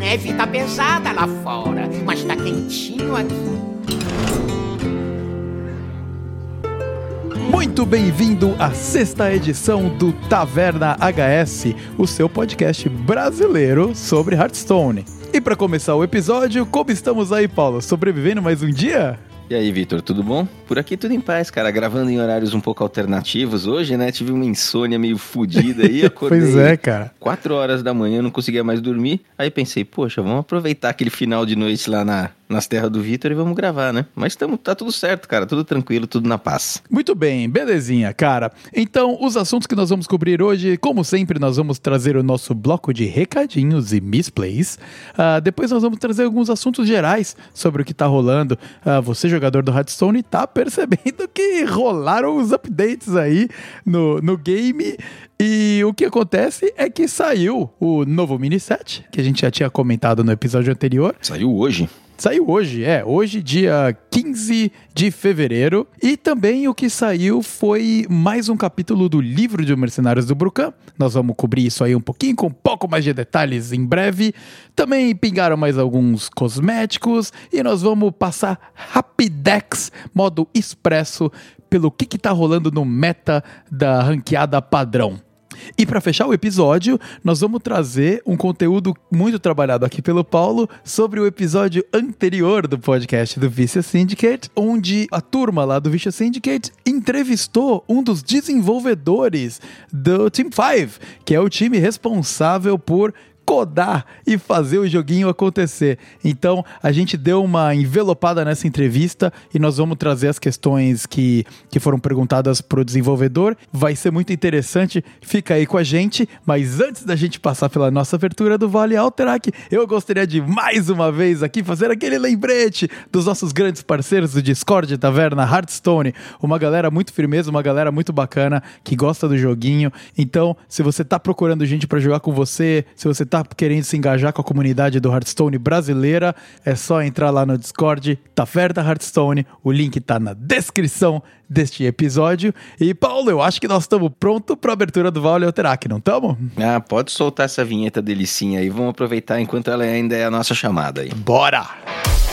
neve tá pesada lá fora, mas tá quentinho aqui. Muito bem-vindo à sexta edição do Taverna HS, o seu podcast brasileiro sobre Hearthstone. E para começar o episódio, como estamos aí, Paulo? Sobrevivendo mais um dia? E aí, Vitor, tudo bom? Por aqui tudo em paz, cara. Gravando em horários um pouco alternativos hoje, né? Tive uma insônia meio fodida aí. Acordei pois é, cara. Quatro horas da manhã, não conseguia mais dormir. Aí pensei, poxa, vamos aproveitar aquele final de noite lá na, nas terras do Vitor e vamos gravar, né? Mas tamo, tá tudo certo, cara. Tudo tranquilo, tudo na paz. Muito bem, belezinha, cara. Então, os assuntos que nós vamos cobrir hoje, como sempre, nós vamos trazer o nosso bloco de recadinhos e misplays. Uh, depois nós vamos trazer alguns assuntos gerais sobre o que tá rolando. Uh, você, jogador do Hearthstone, tá percebendo que rolaram os updates aí no, no game. E o que acontece é que saiu o novo mini set, que a gente já tinha comentado no episódio anterior. Saiu hoje. Saiu hoje, é, hoje, dia 15 de fevereiro. E também o que saiu foi mais um capítulo do livro de Mercenários do Brucan. Nós vamos cobrir isso aí um pouquinho, com um pouco mais de detalhes em breve. Também pingaram mais alguns cosméticos. E nós vamos passar Rapidex, modo expresso, pelo que, que tá rolando no meta da ranqueada padrão. E para fechar o episódio, nós vamos trazer um conteúdo muito trabalhado aqui pelo Paulo sobre o episódio anterior do podcast do Vicious Syndicate, onde a turma lá do Vicious Syndicate entrevistou um dos desenvolvedores do Team 5, que é o time responsável por codar e fazer o joguinho acontecer. Então, a gente deu uma envelopada nessa entrevista e nós vamos trazer as questões que, que foram perguntadas para o desenvolvedor. Vai ser muito interessante, fica aí com a gente. Mas antes da gente passar pela nossa abertura do Vale Alterac, eu gostaria de mais uma vez aqui fazer aquele lembrete dos nossos grandes parceiros do Discord, Taverna, Hearthstone. Uma galera muito firmeza, uma galera muito bacana que gosta do joguinho. Então, se você está procurando gente para jogar com você, se você querendo se engajar com a comunidade do Hearthstone brasileira, é só entrar lá no Discord, Taverna Hearthstone, o link tá na descrição deste episódio. E Paulo, eu acho que nós estamos prontos para a abertura do Vale Alterac, não estamos? Ah, pode soltar essa vinheta delicinha aí, vamos aproveitar enquanto ela ainda é a nossa chamada aí. Bora!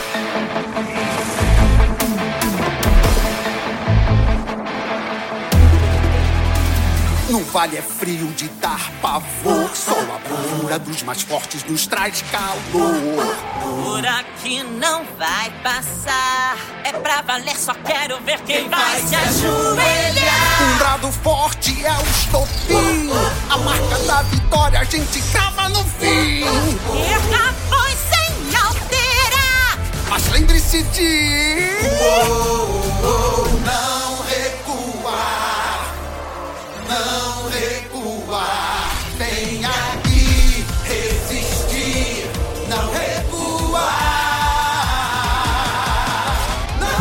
No vale é frio de dar pavor. Só a bravura dos mais fortes nos traz calor. Por aqui não vai passar. É pra valer, só quero ver quem, quem vai, vai se ajoelhar. Um brado forte é o estopim. A marca da vitória a gente crava no fim. Erra foi sem alterar. Mas lembre-se de. Uou, uou, não recuar. Não recuar. Vem aqui resistir. Não recuar.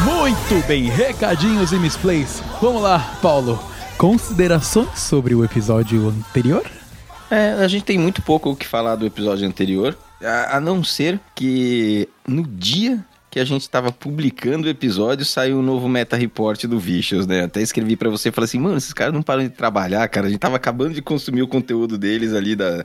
Muito bem, recadinhos e misplays. Vamos lá, Paulo. Considerações sobre o episódio anterior? É, a gente tem muito pouco o que falar do episódio anterior, a, a não ser que no dia que a gente estava publicando o episódio, saiu um novo meta report do Vicious, né? Até escrevi para você e falei assim, mano, esses caras não param de trabalhar, cara. A gente tava acabando de consumir o conteúdo deles ali da,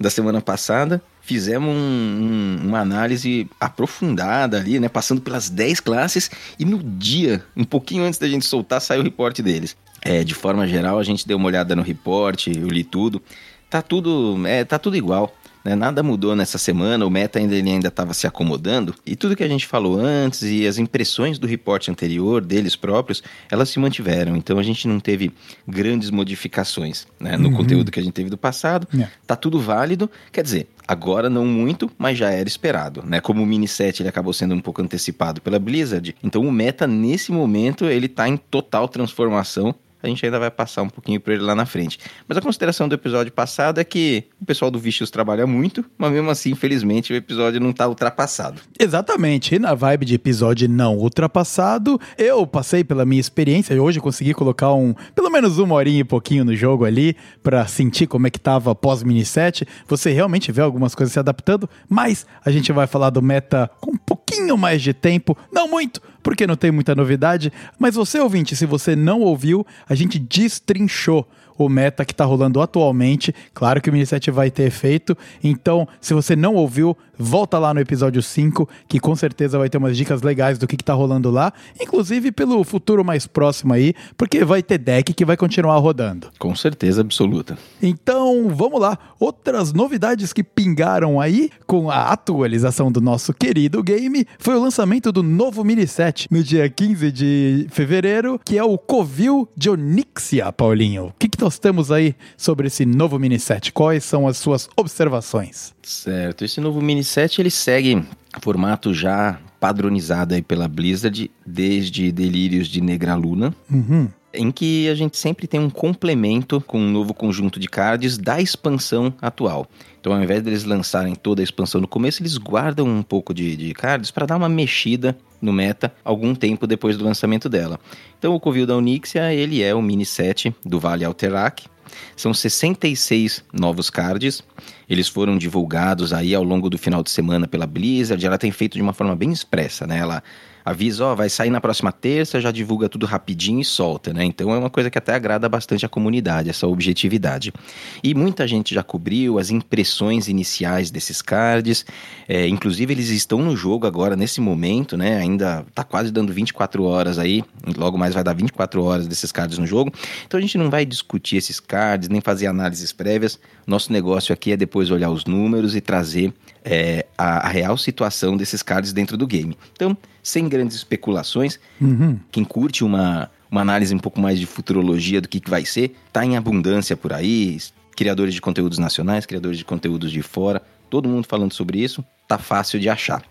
da semana passada. Fizemos um, um, uma análise aprofundada ali, né? Passando pelas 10 classes e no dia, um pouquinho antes da gente soltar, saiu o report deles. É, de forma geral, a gente deu uma olhada no report, eu li tudo. Tá tudo, é, tá tudo igual. Né? Nada mudou nessa semana, o meta ainda ele ainda estava se acomodando e tudo que a gente falou antes e as impressões do reporte anterior deles próprios, elas se mantiveram. Então a gente não teve grandes modificações né? no uhum. conteúdo que a gente teve do passado. Yeah. Tá tudo válido. Quer dizer, agora não muito, mas já era esperado, né? Como o mini set ele acabou sendo um pouco antecipado pela Blizzard, então o meta nesse momento ele tá em total transformação a gente ainda vai passar um pouquinho por ele lá na frente. Mas a consideração do episódio passado é que o pessoal do Vicious trabalha muito, mas mesmo assim, infelizmente, o episódio não está ultrapassado. Exatamente. E na vibe de episódio não ultrapassado, eu passei pela minha experiência, hoje consegui colocar um, pelo menos uma horinha e pouquinho no jogo ali, para sentir como é que tava pós-mini set. Você realmente vê algumas coisas se adaptando, mas a gente vai falar do meta com pouquinho mais de tempo, não muito, porque não tem muita novidade, mas você ouvinte, se você não ouviu, a gente destrinchou o meta que tá rolando atualmente. Claro que o mini set vai ter efeito. Então, se você não ouviu, volta lá no episódio 5, que com certeza vai ter umas dicas legais do que, que tá rolando lá. Inclusive pelo futuro mais próximo aí, porque vai ter deck que vai continuar rodando. Com certeza absoluta. Então, vamos lá. Outras novidades que pingaram aí com a atualização do nosso querido game foi o lançamento do novo mini set no dia 15 de fevereiro, que é o Covil de Onyxia, Paulinho. O que, que nós temos aí sobre esse novo mini set? Quais são as suas observações? Certo. Esse novo mini set ele segue formato já padronizado aí pela Blizzard desde Delírios de Negraluna. Uhum. Em que a gente sempre tem um complemento com um novo conjunto de cards da expansão atual. Então, ao invés deles lançarem toda a expansão no começo, eles guardam um pouco de, de cards para dar uma mexida no meta algum tempo depois do lançamento dela. Então, o Covil da Onyxia, ele é o mini set do Vale Alterac. São 66 novos cards. Eles foram divulgados aí ao longo do final de semana pela Blizzard. Ela tem feito de uma forma bem expressa, né? Ela avisa, ó, vai sair na próxima terça, já divulga tudo rapidinho e solta, né? Então é uma coisa que até agrada bastante a comunidade, essa objetividade. E muita gente já cobriu as impressões iniciais desses cards, é, inclusive eles estão no jogo agora, nesse momento, né? Ainda tá quase dando 24 horas aí, logo mais vai dar 24 horas desses cards no jogo. Então a gente não vai discutir esses cards, nem fazer análises prévias. Nosso negócio aqui é depois olhar os números e trazer é, a, a real situação desses cards dentro do game. Então, sem grandes especulações. Uhum. Quem curte uma, uma análise um pouco mais de futurologia do que, que vai ser, tá em abundância por aí. Criadores de conteúdos nacionais, criadores de conteúdos de fora, todo mundo falando sobre isso, tá fácil de achar.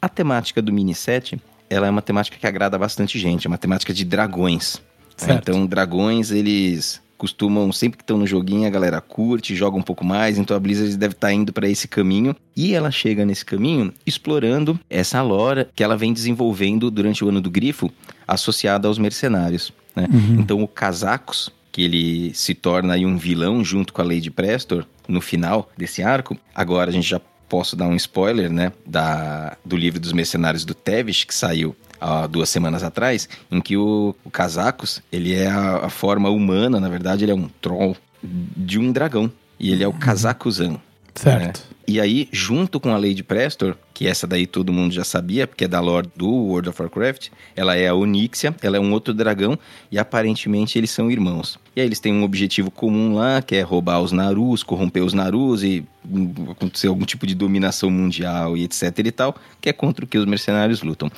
A temática do mini set, ela é uma temática que agrada bastante gente, é uma temática de dragões. né? Então, dragões, eles costumam, sempre que estão no joguinho, a galera curte, joga um pouco mais, então a Blizzard deve estar indo para esse caminho. E ela chega nesse caminho explorando essa lore que ela vem desenvolvendo durante o ano do Grifo, associada aos mercenários. né? Então o Casacos, que ele se torna aí um vilão junto com a Lady Prestor no final desse arco, agora a gente já posso dar um spoiler, né, da, do livro dos mercenários do Tevish, que saiu há duas semanas atrás, em que o, o Casacos, ele é a, a forma humana, na verdade ele é um troll de um dragão, e ele é o Kazakuzan. Certo. né? E aí, junto com a Lady Prestor, que essa daí todo mundo já sabia, porque é da lore do World of Warcraft, ela é a Onyxia, ela é um outro dragão, e aparentemente eles são irmãos. E aí eles têm um objetivo comum lá, que é roubar os Narus, corromper os Narus e hum, acontecer algum tipo de dominação mundial e etc e tal, que é contra o que os mercenários lutam.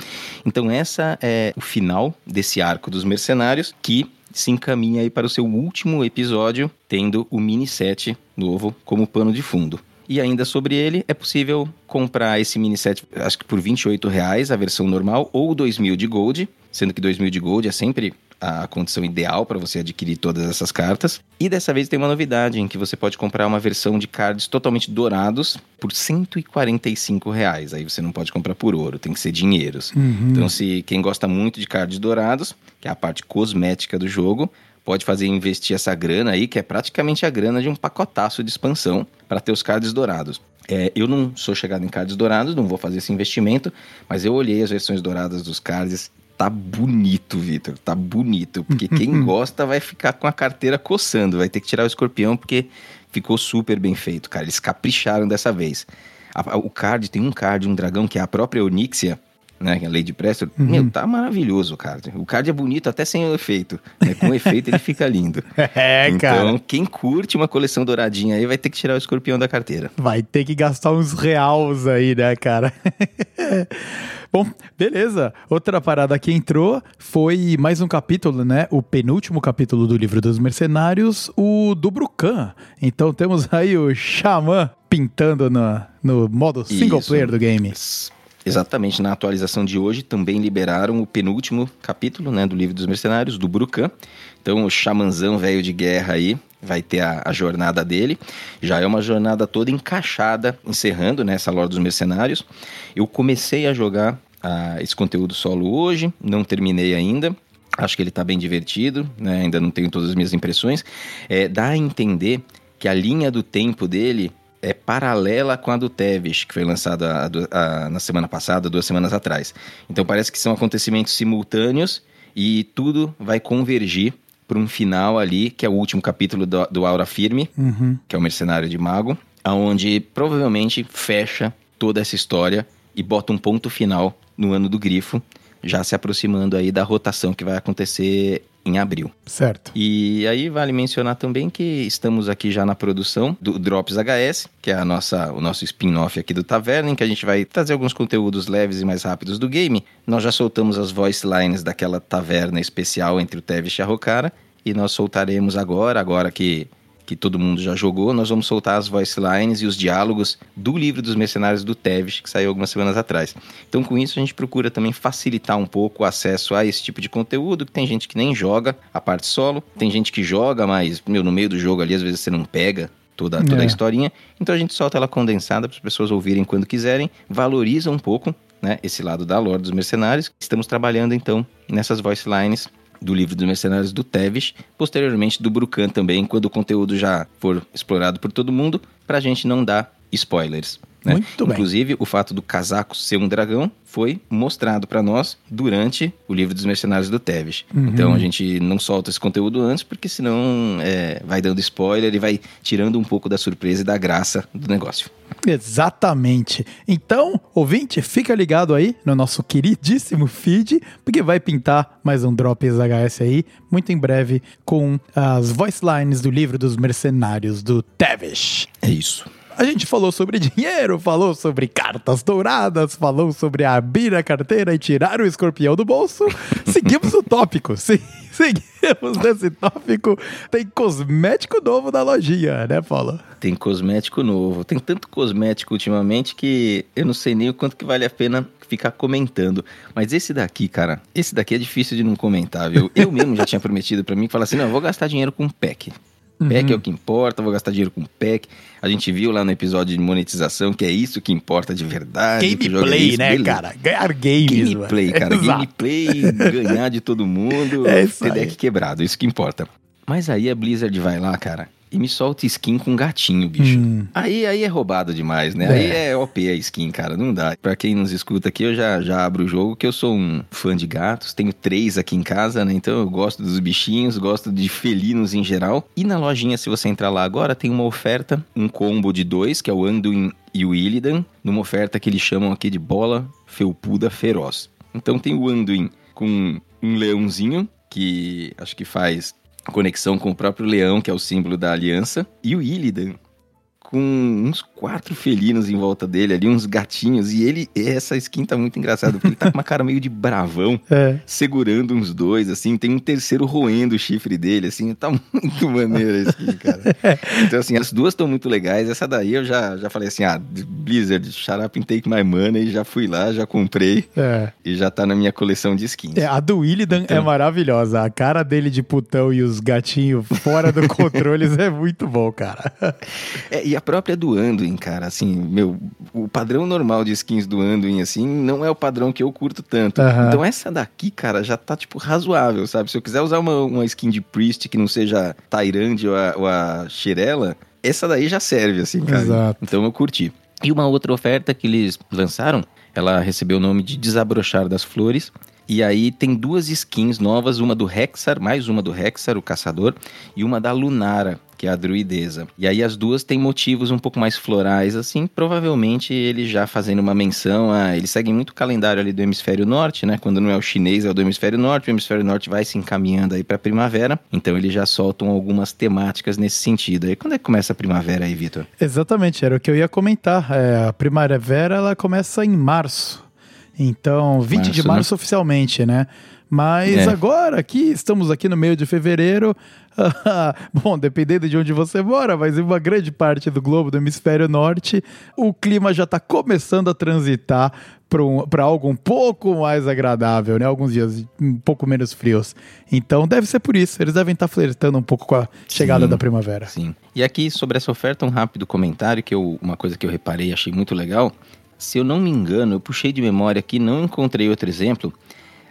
Então essa é o final desse arco dos mercenários, que se encaminha aí para o seu último episódio, tendo o mini set novo como pano de fundo. E ainda sobre ele, é possível comprar esse mini set, acho que por 28 reais, a versão normal, ou 2 mil de gold, sendo que 2 mil de gold é sempre a condição ideal para você adquirir todas essas cartas. E dessa vez tem uma novidade, em que você pode comprar uma versão de cards totalmente dourados por 145 reais. Aí você não pode comprar por ouro, tem que ser dinheiros. Então, se quem gosta muito de cards dourados, que é a parte cosmética do jogo, pode fazer investir essa grana aí, que é praticamente a grana de um pacotaço de expansão para ter os cards dourados. É, eu não sou chegado em cards dourados, não vou fazer esse investimento, mas eu olhei as versões douradas dos cards. Tá bonito, Vitor, tá bonito. Porque quem gosta vai ficar com a carteira coçando, vai ter que tirar o escorpião, porque ficou super bem feito, cara. Eles capricharam dessa vez. A- a- o card, tem um card, um dragão, que é a própria Onyxia, né? é a Lady Preston. Meu, tá maravilhoso o card. O card é bonito até sem o efeito. né? Com o efeito ele fica lindo. É, então, cara. quem curte uma coleção douradinha aí vai ter que tirar o escorpião da carteira. Vai ter que gastar uns reais aí, né, cara? Bom, beleza. Outra parada que entrou foi mais um capítulo, né? O penúltimo capítulo do livro dos mercenários, o do Brucan. Então temos aí o Xamã pintando no, no modo single Isso. player do game. Exatamente, na atualização de hoje também liberaram o penúltimo capítulo né, do livro dos mercenários, do Brucan. Então o xamanzão velho de guerra aí vai ter a, a jornada dele. Já é uma jornada toda encaixada, encerrando né, essa lore dos mercenários. Eu comecei a jogar ah, esse conteúdo solo hoje, não terminei ainda. Acho que ele está bem divertido, né? ainda não tenho todas as minhas impressões. É, dá a entender que a linha do tempo dele é paralela com a do Tevis, que foi lançada a du- a- na semana passada, duas semanas atrás. Então parece que são acontecimentos simultâneos e tudo vai convergir para um final ali, que é o último capítulo do, do Aura Firme, Uhum. que é o Mercenário de Mago, aonde provavelmente fecha toda essa história e bota um ponto final no ano do Grifo, já se aproximando aí da rotação que vai acontecer em abril. Certo. E aí vale mencionar também que estamos aqui já na produção do Drops HS, que é a nossa, o nosso spin-off aqui do Taverna, em que a gente vai trazer alguns conteúdos leves e mais rápidos do game. Nós já soltamos as voice lines daquela taverna especial entre o Tevis e a Rokara, e nós soltaremos agora, agora que que todo mundo já jogou, nós vamos soltar as voice lines e os diálogos do livro dos mercenários do Tevis, que saiu algumas semanas atrás. Então, com isso, a gente procura também facilitar um pouco o acesso a esse tipo de conteúdo, que tem gente que nem joga a parte solo, tem gente que joga, mas meu, no meio do jogo ali, às vezes você não pega toda, toda É. a historinha. Então a gente solta ela condensada para as pessoas ouvirem quando quiserem, valoriza um pouco né, esse lado da lore dos mercenários. Estamos trabalhando então nessas voice lines do livro dos mercenários do Tevis, posteriormente do Brucan também, quando o conteúdo já for explorado por todo mundo, para a gente não dar spoilers. Né? Muito bem. Inclusive, o fato do casaco ser um dragão foi mostrado para nós durante o livro dos mercenários do Tevis. Uhum. Então a gente não solta esse conteúdo antes, porque senão é, vai dando spoiler e vai tirando um pouco da surpresa e da graça do negócio. Exatamente. Então, ouvinte, fica ligado aí no nosso queridíssimo feed, porque vai pintar mais um Drops HS aí, muito em breve, com as voice lines do livro dos mercenários do Tevish. É isso. A gente falou sobre dinheiro, falou sobre cartas douradas, falou sobre abrir a carteira e tirar o escorpião do bolso. Seguimos o tópico. Sim, seguimos nesse tópico. Tem cosmético novo na lojinha, né, Paulo? Tem cosmético novo. Tem tanto cosmético ultimamente que eu não sei nem o quanto que vale a pena ficar comentando. Mas esse daqui, cara, esse daqui é difícil de não comentar, viu? Eu mesmo já tinha prometido pra mim falar assim: não, eu vou gastar dinheiro com pack. Pack é o que importa, vou gastar dinheiro com pack. A gente viu lá no episódio de monetização que é isso que importa de verdade. é Gameplay, isso, né, beleza. cara? Ganhar games. Gameplay, mano. cara. Exato. Gameplay, ganhar de todo mundo, É isso ter deck quebrado, isso que importa. Mas aí a Blizzard vai lá, cara, e me solta skin com gatinho, bicho. Hum. Aí, aí é roubado demais, né? É. Aí é OP a skin, cara, não dá. Pra quem nos escuta aqui, eu já, já abro o jogo, que eu sou um fã de gatos, tenho três aqui em casa, né? Então eu gosto dos bichinhos, gosto de felinos em geral. E na lojinha, se você entrar lá agora, tem uma oferta, um combo de dois, que é o Anduin e o Illidan, numa oferta que eles chamam aqui de bola felpuda feroz. Então tem o Anduin com um leãozinho, que acho que faz conexão com o próprio leão, que é o símbolo da aliança, e o Illidan com uns quatro felinos em volta dele ali, uns gatinhos, e ele, essa skin tá muito engraçada, porque ele tá com uma cara meio de bravão, É. segurando uns dois, assim, tem um terceiro roendo o chifre dele, assim, tá muito maneiro a skin, cara. Então, assim, as duas estão muito legais, essa daí eu já, já falei assim, ah, Blizzard, shut up and take my money, já fui lá, já comprei, É. e já tá na minha coleção de skins. É, a do Illidan Então. é maravilhosa. A cara dele de putão e os gatinhos fora do controle é muito bom, cara. É, e a própria do Anduin, cara, assim, meu, o padrão normal de skins do Anduin, assim, não é o padrão que eu curto tanto. Aham. Então essa daqui, cara, já tá, tipo, razoável, sabe? Se eu quiser usar uma, uma skin de Priest que não seja Tyrande ou a, ou a Shirella, essa daí já serve, assim, cara. Exato. Então eu curti. E uma outra oferta que eles lançaram, ela recebeu o nome de Desabrochar das Flores. E aí tem duas skins novas, uma do Hexar, mais uma do Hexar, o caçador, e uma da Lunara, que é a druideza. E aí as duas têm motivos um pouco mais florais, assim, provavelmente eles já fazendo uma menção a... Eles seguem muito o calendário ali do hemisfério norte, né? Quando não é o chinês, é o do hemisfério norte. O hemisfério norte vai se encaminhando aí pra primavera. Então eles já soltam algumas temáticas nesse sentido. Aí quando é que começa a primavera aí, Vitor? Exatamente, era o que eu ia comentar. É, a primavera ela começa em março. Então, 20 de Março, março oficialmente, né? Mas É. agora aqui, estamos aqui no meio de fevereiro. Bom, dependendo de onde você mora, mas em uma grande parte do globo, do hemisfério norte, o clima já está começando a transitar para um, algo um pouco mais agradável, né? Alguns dias um pouco menos frios. Então deve ser por isso. Eles devem estar flertando um pouco com a chegada Sim. da primavera. Sim. E aqui sobre essa oferta, um rápido comentário, que eu, uma coisa que eu reparei e achei muito legal. Se eu não me engano, eu puxei de memória aqui, não encontrei outro exemplo.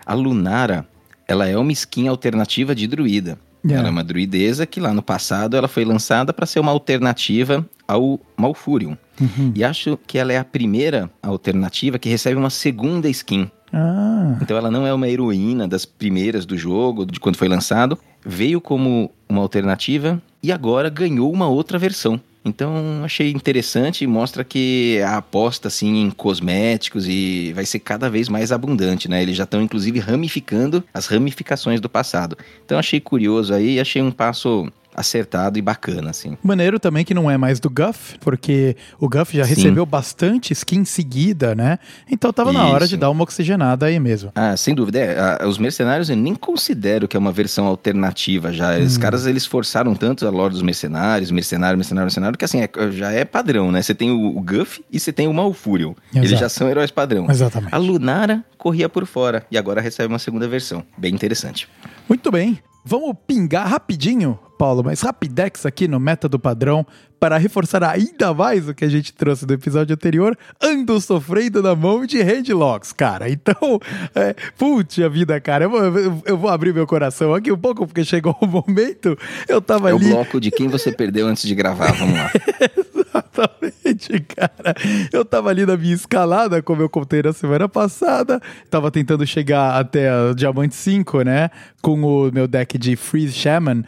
A Lunara, ela é uma skin alternativa de druida. É. Ela é uma druideza que lá no passado ela foi lançada para ser uma alternativa ao Malfurion. Uhum. E acho que ela é a primeira alternativa que recebe uma segunda skin. Ah, Então ela não é uma heroína das primeiras do jogo, de quando foi lançado. veio como uma alternativa e agora ganhou uma outra versão. Então achei interessante e mostra que a aposta assim em cosméticos e vai ser cada vez mais abundante, né? Eles já estão inclusive ramificando as ramificações do passado. Então achei curioso aí, achei um passo acertado e bacana, assim. Maneiro também que não é mais do Guff, porque o Guff já Sim. recebeu bastante skin seguida, né? Então tava na hora Isso. de dar uma oxigenada aí mesmo. Ah, sem dúvida. É, os mercenários eu nem considero que é uma versão alternativa já. Os caras eles forçaram tanto a lore dos mercenários, mercenário, mercenário, mercenário, que assim, é- já é padrão, né? Você tem o, o Guff e você tem o Malfurion. Eles Exato. já são heróis padrão. Exatamente. A Lunara corria por fora e agora recebe uma segunda versão. Bem interessante. Muito bem. Vamos pingar rapidinho, Paulo, mas rapidex aqui no Meta do Padrão para reforçar ainda mais o que a gente trouxe do episódio anterior. Ando sofrendo na mão de headlocks, cara. Então, é, putz, a vida, cara. Eu vou, eu- eu vou abrir meu coração aqui um pouco, porque chegou o momento. Eu tava É o ali. bloco de quem você perdeu antes de gravar. Vamos lá. Exatamente, cara. Eu tava ali na minha escalada, como eu contei na semana passada. Tava tentando chegar até o Diamante 5, né? Com o meu deck de Freeze Shaman.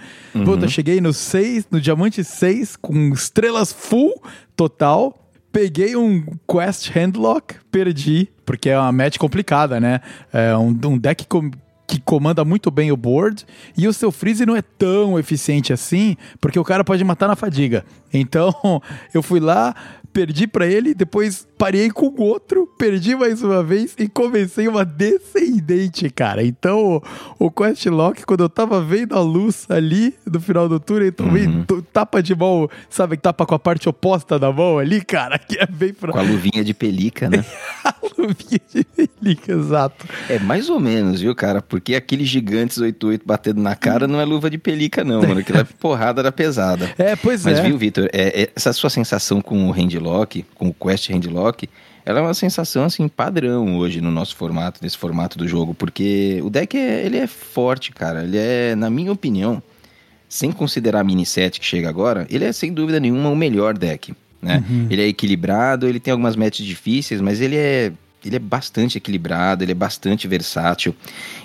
Puta, cheguei no 6, no Diamante 6, com estrelas full total. Peguei um Quest Handlock, perdi, porque é uma match complicada, né? É um, um deck com, que comanda muito bem o board e o seu freeze não é tão eficiente assim, porque o cara pode matar na fadiga. Então, eu fui lá, perdi pra ele, depois parei com o outro, perdi mais uma vez e comecei uma descendente, cara. Então, o Quest Lock, quando eu tava vendo a luz ali no final do turno, eu tomei to- tapa de mão, sabe, tapa com a parte oposta da mão ali, cara, que é bem pra Com a luvinha de pelica, né? a luvinha de pelica, exato. É mais ou menos, viu, cara? Porque aqueles gigantes 88 batendo na cara não é luva de pelica, não, mano. Aquilo é porrada da pesada. É, pois Mas é. viu, Vitor, é- é- essa sua sensação com o handlock, com o Quest handlock, ela é uma sensação assim padrão hoje no nosso formato, nesse formato do jogo, porque o deck é, ele é forte, cara. Ele é, na minha opinião, sem considerar a mini set que chega agora, ele é sem dúvida nenhuma o melhor deck, né? Ele é equilibrado, ele tem algumas matches difíceis, mas ele é ele é bastante equilibrado, ele é bastante versátil.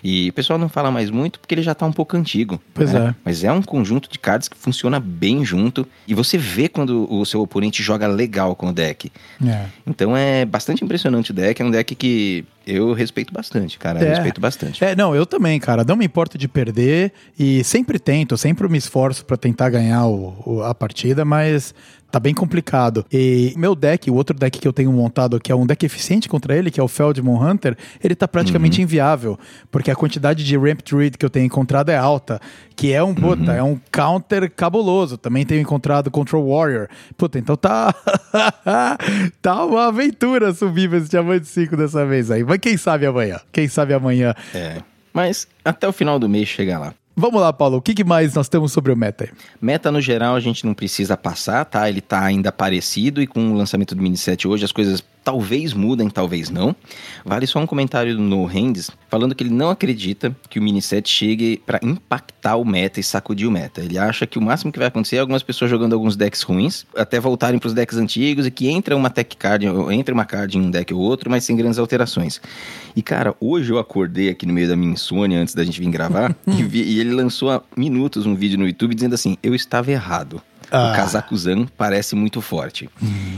E o pessoal não fala mais muito porque ele já tá um pouco antigo. Pois né? é. Mas é um conjunto de cards que funciona bem junto e você vê quando o seu oponente joga legal com o deck. É. Então é bastante impressionante o deck, é um deck que eu respeito bastante, cara, eu É. respeito bastante. É, não, eu também, cara. Não me importo de perder e sempre tento, sempre me esforço pra tentar ganhar o- o- a partida, mas tá bem complicado. E meu deck, o outro deck que eu tenho montado, que é um deck eficiente contra ele, que é o Feldmon Hunter, ele tá praticamente inviável, porque a quantidade de Ramp Druid que eu tenho encontrado é alta, que é um, puta, é um counter cabuloso. Também tenho encontrado Control Warrior. Puta, então tá tá uma aventura subir esse Diamante 5 dessa vez aí. Mas quem sabe amanhã? Quem sabe amanhã É. Mas até o final do mês chega lá. Vamos lá, Paulo. O que, mais nós temos sobre o meta? Meta no geral a gente não precisa passar, tá? Ele tá ainda parecido e com o lançamento do mini set hoje as coisas talvez mudem, talvez não. Vale só um comentário no Rendes falando que ele não acredita que o mini set chegue pra impactar o meta e sacudir o meta. Ele acha que o máximo que vai acontecer é algumas pessoas jogando alguns decks ruins, até voltarem pros decks antigos e que entra uma tech card, ou entra uma card em um deck ou outro, mas sem grandes alterações. E cara, hoje eu acordei aqui no meio da minha insônia antes da gente vir gravar e, vi- e ele lançou há minutos um vídeo no YouTube dizendo assim: "Eu estava errado". Ah. O Kazakuzan parece muito forte.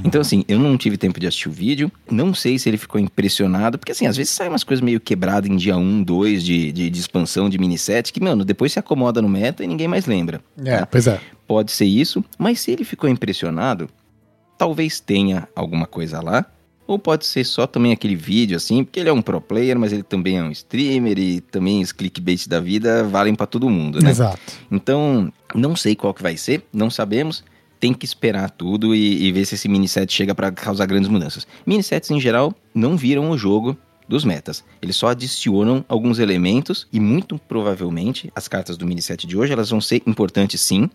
Então, assim, eu não tive tempo de assistir o vídeo. Não sei se ele ficou impressionado. Porque, assim, às vezes sai umas coisas meio quebradas em dia 1, 2 de, de, de expansão de mini set. Que, mano, depois se acomoda no meta e ninguém mais lembra. É, tá? pois é. Pode ser isso. Mas se ele ficou impressionado, talvez tenha alguma coisa lá. Ou pode ser só também aquele vídeo, assim, porque ele é um pro player, mas ele também é um streamer e também os clickbait da vida valem pra todo mundo, né? Exato. Então, não sei qual que vai ser, não sabemos. Tem que esperar tudo e, e ver se esse mini set chega para causar grandes mudanças. Mini sets, em geral, não viram o jogo dos metas. Eles só adicionam alguns elementos e muito provavelmente as cartas do mini set de hoje elas vão ser importantes sim,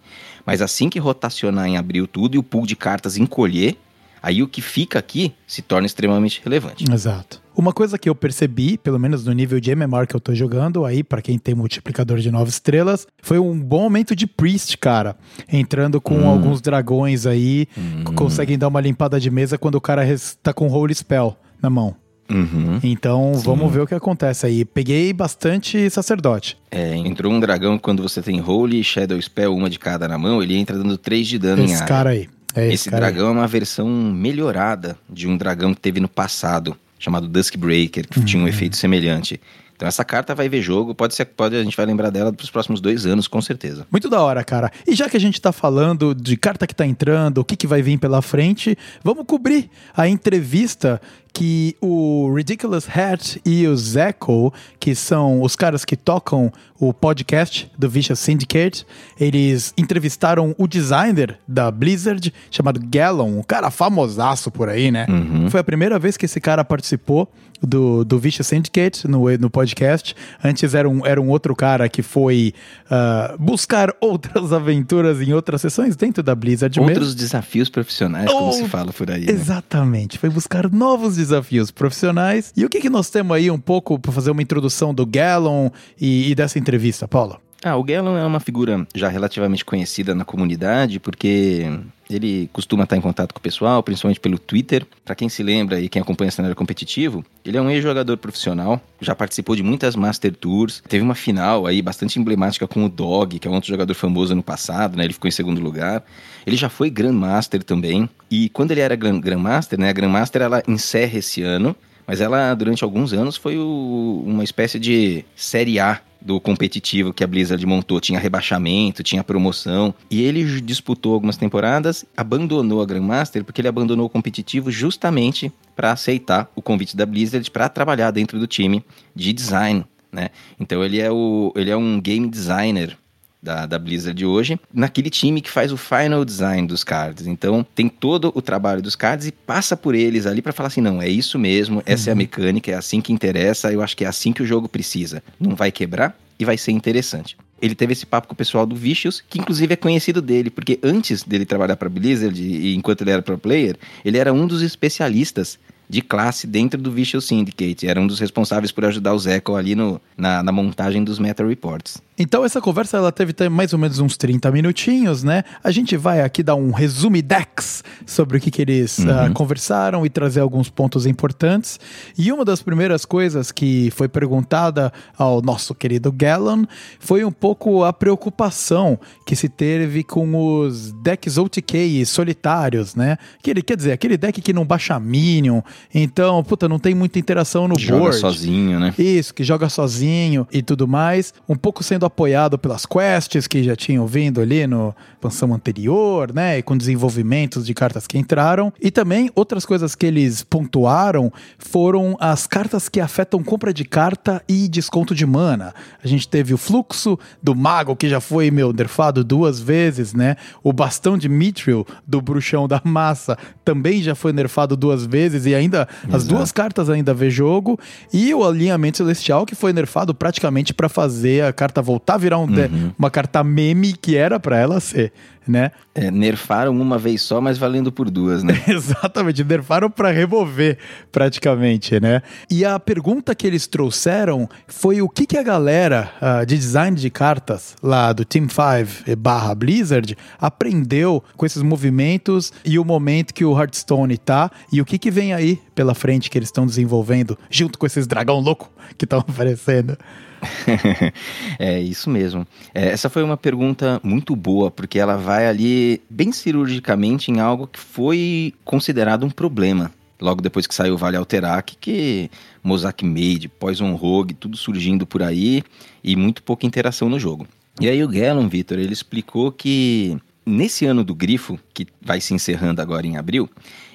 mas assim que rotacionar em abril tudo e o pool de cartas encolher, aí o que fica aqui se torna extremamente relevante. Exato. Uma coisa que eu percebi, pelo menos no nível de MMR que eu tô jogando, aí pra quem tem multiplicador de nove estrelas, foi um bom momento de Priest, cara. Entrando com alguns dragões aí, que conseguem dar uma limpada de mesa quando o cara tá com Holy Spell na mão. Uhum. Então vamos ver o que acontece aí. Peguei bastante sacerdote. É, entrou um dragão quando você tem Holy e Shadow Spell, uma de cada na mão, ele entra dando 3 de dano em Esse área. cara aí. É esse, Esse dragão é uma versão melhorada de um dragão que teve no passado, chamado Duskbreaker, que tinha Uhum. um efeito semelhante. Então essa carta vai ver jogo, pode ser, pode, a gente vai lembrar dela pros próximos dois anos, com certeza. Muito da hora, cara. E já que a gente tá falando de carta que tá entrando, o que, que vai vir pela frente, vamos cobrir a entrevista que o Ridiculous Hat e o Zeco, que são os caras que tocam o podcast do Vicious Syndicate, eles entrevistaram o designer da Blizzard, chamado Gallon, um cara famosaço por aí, né? Foi a primeira vez que esse cara participou do, do Vicious Syndicate no, no podcast. Antes era um, era um outro cara que foi ah, buscar outras aventuras em outras sessões dentro da Blizzard mesmo. Outros desafios profissionais, como Oh, se fala por aí. né? Exatamente, foi buscar novos desafios profissionais. E o que, que nós temos aí um pouco para fazer uma introdução do Gallon e, e dessa entrevista, Paula? Ah, o Gallon é uma figura já relativamente conhecida na comunidade, porque ele costuma estar em contato com o pessoal, principalmente pelo Twitter. Pra quem se lembra e quem acompanha o cenário competitivo, ele é um ex-jogador profissional, já participou de muitas Master Tours, teve uma final aí bastante emblemática com o Dog, que é um outro jogador famoso no passado, né? Ele ficou em segundo lugar. Ele já foi Grandmaster também, e quando ele era Grand- Grandmaster, né? A Grandmaster ela encerra esse ano, mas ela durante alguns anos foi o- uma espécie de Série A do competitivo que a Blizzard montou. Tinha rebaixamento, tinha promoção. E ele disputou algumas temporadas, abandonou a Grandmaster porque ele abandonou o competitivo justamente para aceitar o convite da Blizzard para trabalhar dentro do time de design. Né? Então ele é, o, ele é um game designer da, da Blizzard hoje, naquele time que faz o final design dos cards. Então, tem todo o trabalho dos cards e passa por eles ali para falar assim: não, é isso mesmo, essa é a mecânica, é assim que interessa, eu acho que é assim que o jogo precisa. Não vai quebrar e vai ser interessante. Ele teve esse papo com o pessoal do Vicious, que inclusive é conhecido dele, porque antes dele trabalhar para Blizzard e enquanto ele era pro player, ele era um dos especialistas de classe dentro do Vicious Syndicate. Era um dos responsáveis por ajudar o Zeco ali no, na, na montagem dos Meta Reports. Então essa conversa ela teve mais ou menos uns 30 minutinhos, né? A gente vai aqui dar um resume Dex sobre o que, que eles ah, conversaram e trazer alguns pontos importantes. E uma das primeiras coisas que foi perguntada ao nosso querido Gallon foi um pouco a preocupação que se teve com os decks OTK solitários, né? Que ele quer dizer, aquele deck que não baixa Minion, então, puta, não tem muita interação no Joga board. sozinho, né? Isso, que joga sozinho e tudo mais. Um pouco sendo apoiado pelas quests que já tinham vindo ali no expansão anterior, né? E com desenvolvimentos de cartas que entraram. E também outras coisas que eles pontuaram foram as cartas que afetam compra de carta e desconto de mana. A gente teve o fluxo do mago, que já foi, meu, nerfado duas vezes, né? O bastão de Mithril do bruxão da massa também já foi nerfado duas vezes e ainda as duas cartas ainda vê jogo e o alinhamento celestial que foi nerfado praticamente para fazer a carta voltar a virar um de- uma carta meme que era para ela ser, né? É, nerfaram uma vez só, mas valendo por duas, né? Exatamente, nerfaram para remover praticamente, né? E a pergunta que eles trouxeram foi o que, que a galera ah, de design de cartas lá do Team 5 barra Blizzard aprendeu com esses movimentos e o momento que o Hearthstone tá e o que, que vem aí pela frente que eles estão desenvolvendo junto com esses dragão louco que estão aparecendo. é isso mesmo. É, essa foi uma pergunta muito boa, porque ela vai ali bem cirurgicamente em algo que foi considerado um problema. Logo depois que saiu o Vale Alterac, que Mosaic Made, Poison Rogue, tudo surgindo por aí e muito pouca interação no jogo. E aí o Gallon, Vitor, ele explicou que nesse ano do grifo, que vai se encerrando agora em abril,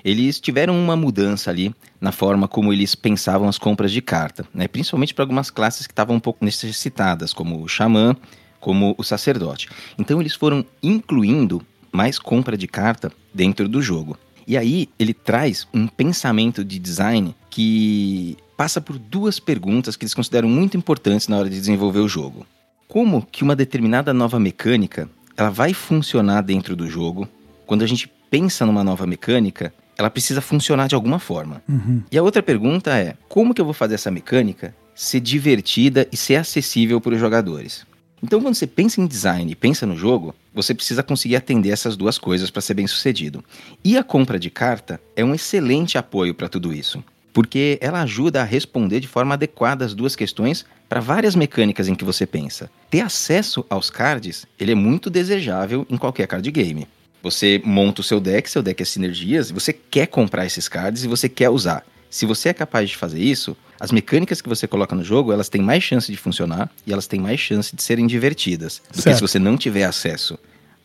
eles tiveram uma mudança ali na forma como eles pensavam as compras de carta, né? principalmente para algumas classes que estavam um pouco necessitadas, como o xamã, como o sacerdote. Então eles foram incluindo mais compra de carta dentro do jogo. E aí ele traz um pensamento de design que passa por duas perguntas que eles consideram muito importantes na hora de desenvolver o jogo. Como que uma determinada nova mecânica ela vai funcionar dentro do jogo? Quando a gente pensa numa nova mecânica, ela precisa funcionar de alguma forma. E a outra pergunta é: como que eu vou fazer essa mecânica ser divertida e ser acessível para os jogadores? Então, quando você pensa em design e pensa no jogo, você precisa conseguir atender essas duas coisas para ser bem sucedido. E a compra de carta é um excelente apoio para tudo isso. porque ela ajuda a responder de forma adequada as duas questões para várias mecânicas em que você pensa. Ter acesso aos cards, ele é muito desejável em qualquer card game. Você monta o seu deck, seu deck é sinergias, você quer comprar esses cards e você quer usar. Se você é capaz de fazer isso, as mecânicas que você coloca no jogo, elas têm mais chance de funcionar e elas têm mais chance de serem divertidas do que Certo. se você não tiver acesso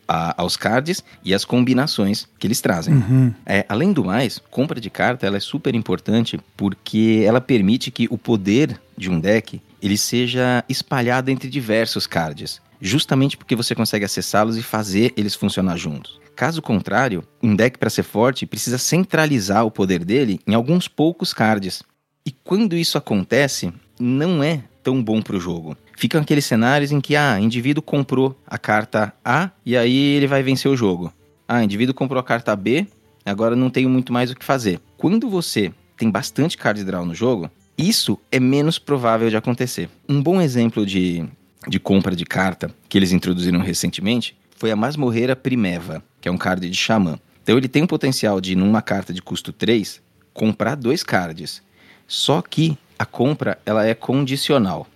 a- aos cards e às combinações que eles trazem. Uhum. É, além do mais, compra de carta ela é super importante porque ela permite que o poder de um deck ele seja espalhado entre diversos cards, justamente porque você consegue acessá-los e fazer eles funcionar juntos. Caso contrário, um deck para ser forte precisa centralizar o poder dele em alguns poucos cards. E quando isso acontece, não é tão bom para o jogo. Ficam aqueles cenários em que, ah, indivíduo comprou a carta A e aí ele vai vencer o jogo. Ah, indivíduo comprou a carta B, agora não tenho muito mais o que fazer. Quando você tem bastante card draw no jogo, isso é menos provável de acontecer. Um bom exemplo de, de compra de carta que eles introduziram recentemente foi a Masmorreira Primeva, que é um card de xamã. Então ele tem o potencial de, numa carta de custo 3, comprar dois cards. Só que a compra ela é condicional.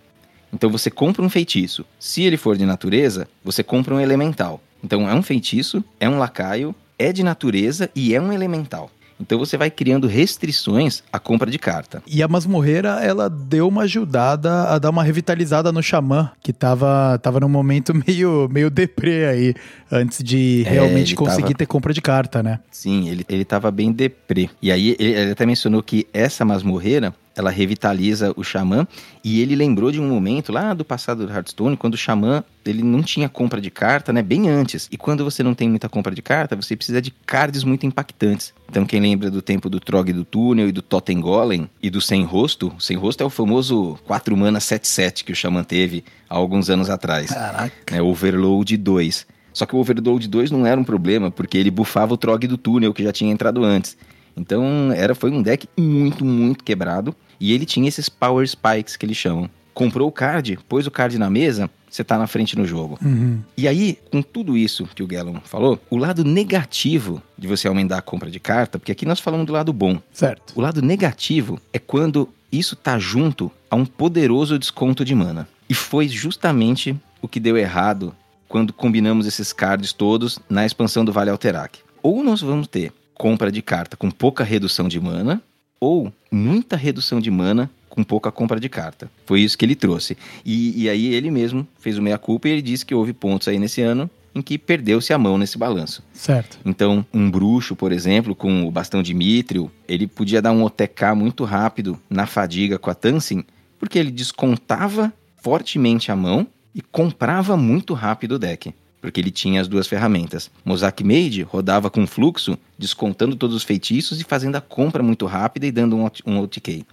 Então você compra um feitiço. Se ele for de natureza, você compra um elemental. Então é um feitiço, é um lacaio, é de natureza e é um elemental. Então você vai criando restrições à compra de carta. E a Masmorreira, ela deu uma ajudada a dar uma revitalizada no Xamã, que tava, tava num momento meio, meio deprê aí, antes de É, realmente ele conseguir tava- ter compra de carta, né? Sim, ele, ele tava bem deprê. E aí ele, ele até mencionou que essa masmorreira, ela revitaliza o xamã. E ele lembrou de um momento lá do passado do Hearthstone, quando o xamã ele não tinha compra de carta, né? Bem antes. E quando você não tem muita compra de carta, você precisa de cards muito impactantes. Então quem lembra do tempo do Trog do Túnel e do Totem Golem e do Sem Rosto, Sem Rosto é o famoso 4 mana 7-7 que o xamã teve há alguns anos atrás Caraca. né, Overload 2. Só que o Overload 2 não era um problema, porque ele bufava o Trog do túnel que já tinha entrado antes. Então era, foi um deck muito, muito quebrado. E ele tinha esses Power Spikes que eles chamam. Comprou o card, pôs o card na mesa, você tá na frente no jogo. Uhum. E aí, com tudo isso que o Gallon falou, o lado negativo de você aumentar a compra de carta, porque aqui nós falamos do lado bom. Certo. O lado negativo é quando isso tá junto a um poderoso desconto de mana. E foi justamente o que deu errado quando combinamos esses cards todos na expansão do Vale Alterac. Ou nós vamos ter compra de carta com pouca redução de mana, ou muita redução de mana com pouca compra de carta. Foi isso que ele trouxe. E, e aí ele mesmo fez o meia-culpa e ele disse que houve pontos aí nesse ano em que perdeu-se a mão nesse balanço. Certo. Então, um bruxo, por exemplo, com o bastão de Mithril, ele podia dar um OTK muito rápido na fadiga com a Tansin, porque ele descontava fortemente a mão e comprava muito rápido o deck, porque ele tinha as duas ferramentas. Mosaic Mage rodava com fluxo, descontando todos os feitiços e fazendo a compra muito rápida e dando um, um OTK.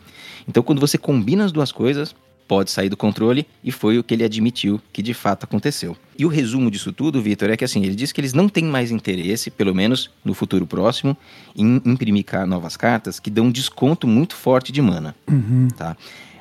Então, quando você combina as duas coisas, pode sair do controle e foi o que ele admitiu que de fato aconteceu. E o resumo disso tudo, Vitor, é que assim, ele diz que eles não têm mais interesse, pelo menos no futuro próximo, em imprimir novas cartas que dão um desconto muito forte de mana, Uhum. tá?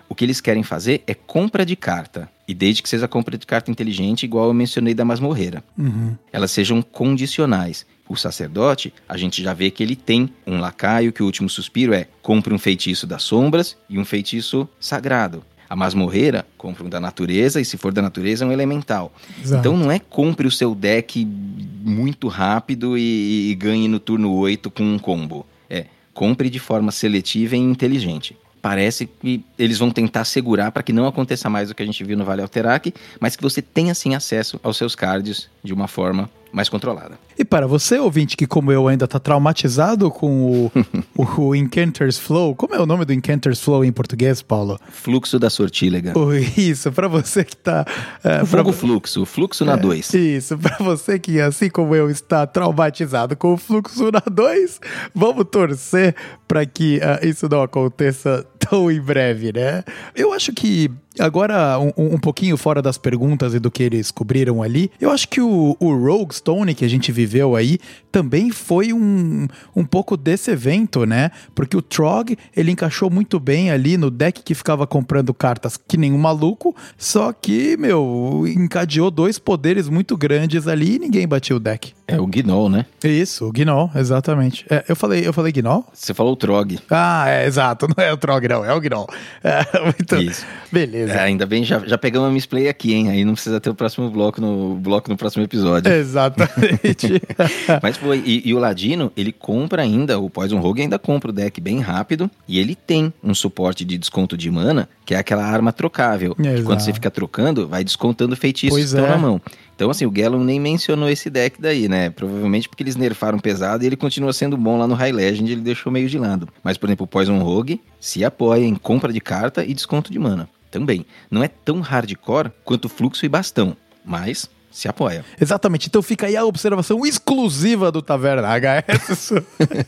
O que eles querem fazer é compra de carta. E desde que seja compra de carta inteligente, igual eu mencionei da masmorreira. Uhum. Elas sejam condicionais. O sacerdote, a gente já vê que ele tem um lacaio, que o último suspiro é compra um feitiço das sombras e um feitiço sagrado. A masmorreira compra um da natureza, e se for da natureza, é um elemental. Exato. Então não é compre o seu deck muito rápido e, e ganhe no turno 8 com um combo. É compre de forma seletiva e inteligente. Parece que eles vão tentar segurar para que não aconteça mais o que a gente viu no Vale Alterac, mas que você tenha sim acesso aos seus cards de uma forma mais controlada. E para você, ouvinte, que como eu ainda tá traumatizado com o, o Incanters Flow, como é o nome do Incanters Flow em português, Paulo? Fluxo da sortílega. Oh, isso, para você que tá... É, O pra- fluxo, fluxo na 2. Isso, pra você que, assim como eu, está traumatizado com o fluxo na 2, vamos torcer para que ah, isso não aconteça tão em breve, né? Eu acho que Agora, um, um pouquinho fora das perguntas e do que eles cobriram ali, eu acho que o, o Rogue Stone que a gente viveu aí também foi um, um pouco desse evento, né? Porque o Trog, ele encaixou muito bem ali no deck que ficava comprando cartas que nem um maluco, só que, meu, encadeou dois poderes muito grandes ali e ninguém batia o deck. É o Gnoll, né? Isso, o Gnoll, exatamente. É, eu falei, eu falei Gnoll? Você falou o Trog. Ah, é, exato. Não é o Trog, não, é o Gnoll. É, muito... Isso. Beleza. É, ainda bem, já, já pegamos a misplay aqui, hein? Aí não precisa ter o próximo bloco no, bloco no próximo episódio. Exatamente. Mas foi. E, e o Ladino, ele compra ainda, o Poison Rogue ainda compra o deck bem rápido. E ele tem um suporte de desconto de mana, que é aquela arma trocável. Que Exato. quando você fica trocando, vai descontando feitiços Pois que estão é. na mão. Então, assim, o Gallon nem mencionou esse deck daí, né? Provavelmente porque eles nerfaram pesado e ele continua sendo bom lá no High Legend, ele deixou meio de lado. Mas, por exemplo, o Poison Rogue se apoia em compra de carta e desconto de mana. Também. Não é tão hardcore quanto fluxo e bastão, mas se apoia. Exatamente. Então fica aí a observação exclusiva do Taverna HS sobre-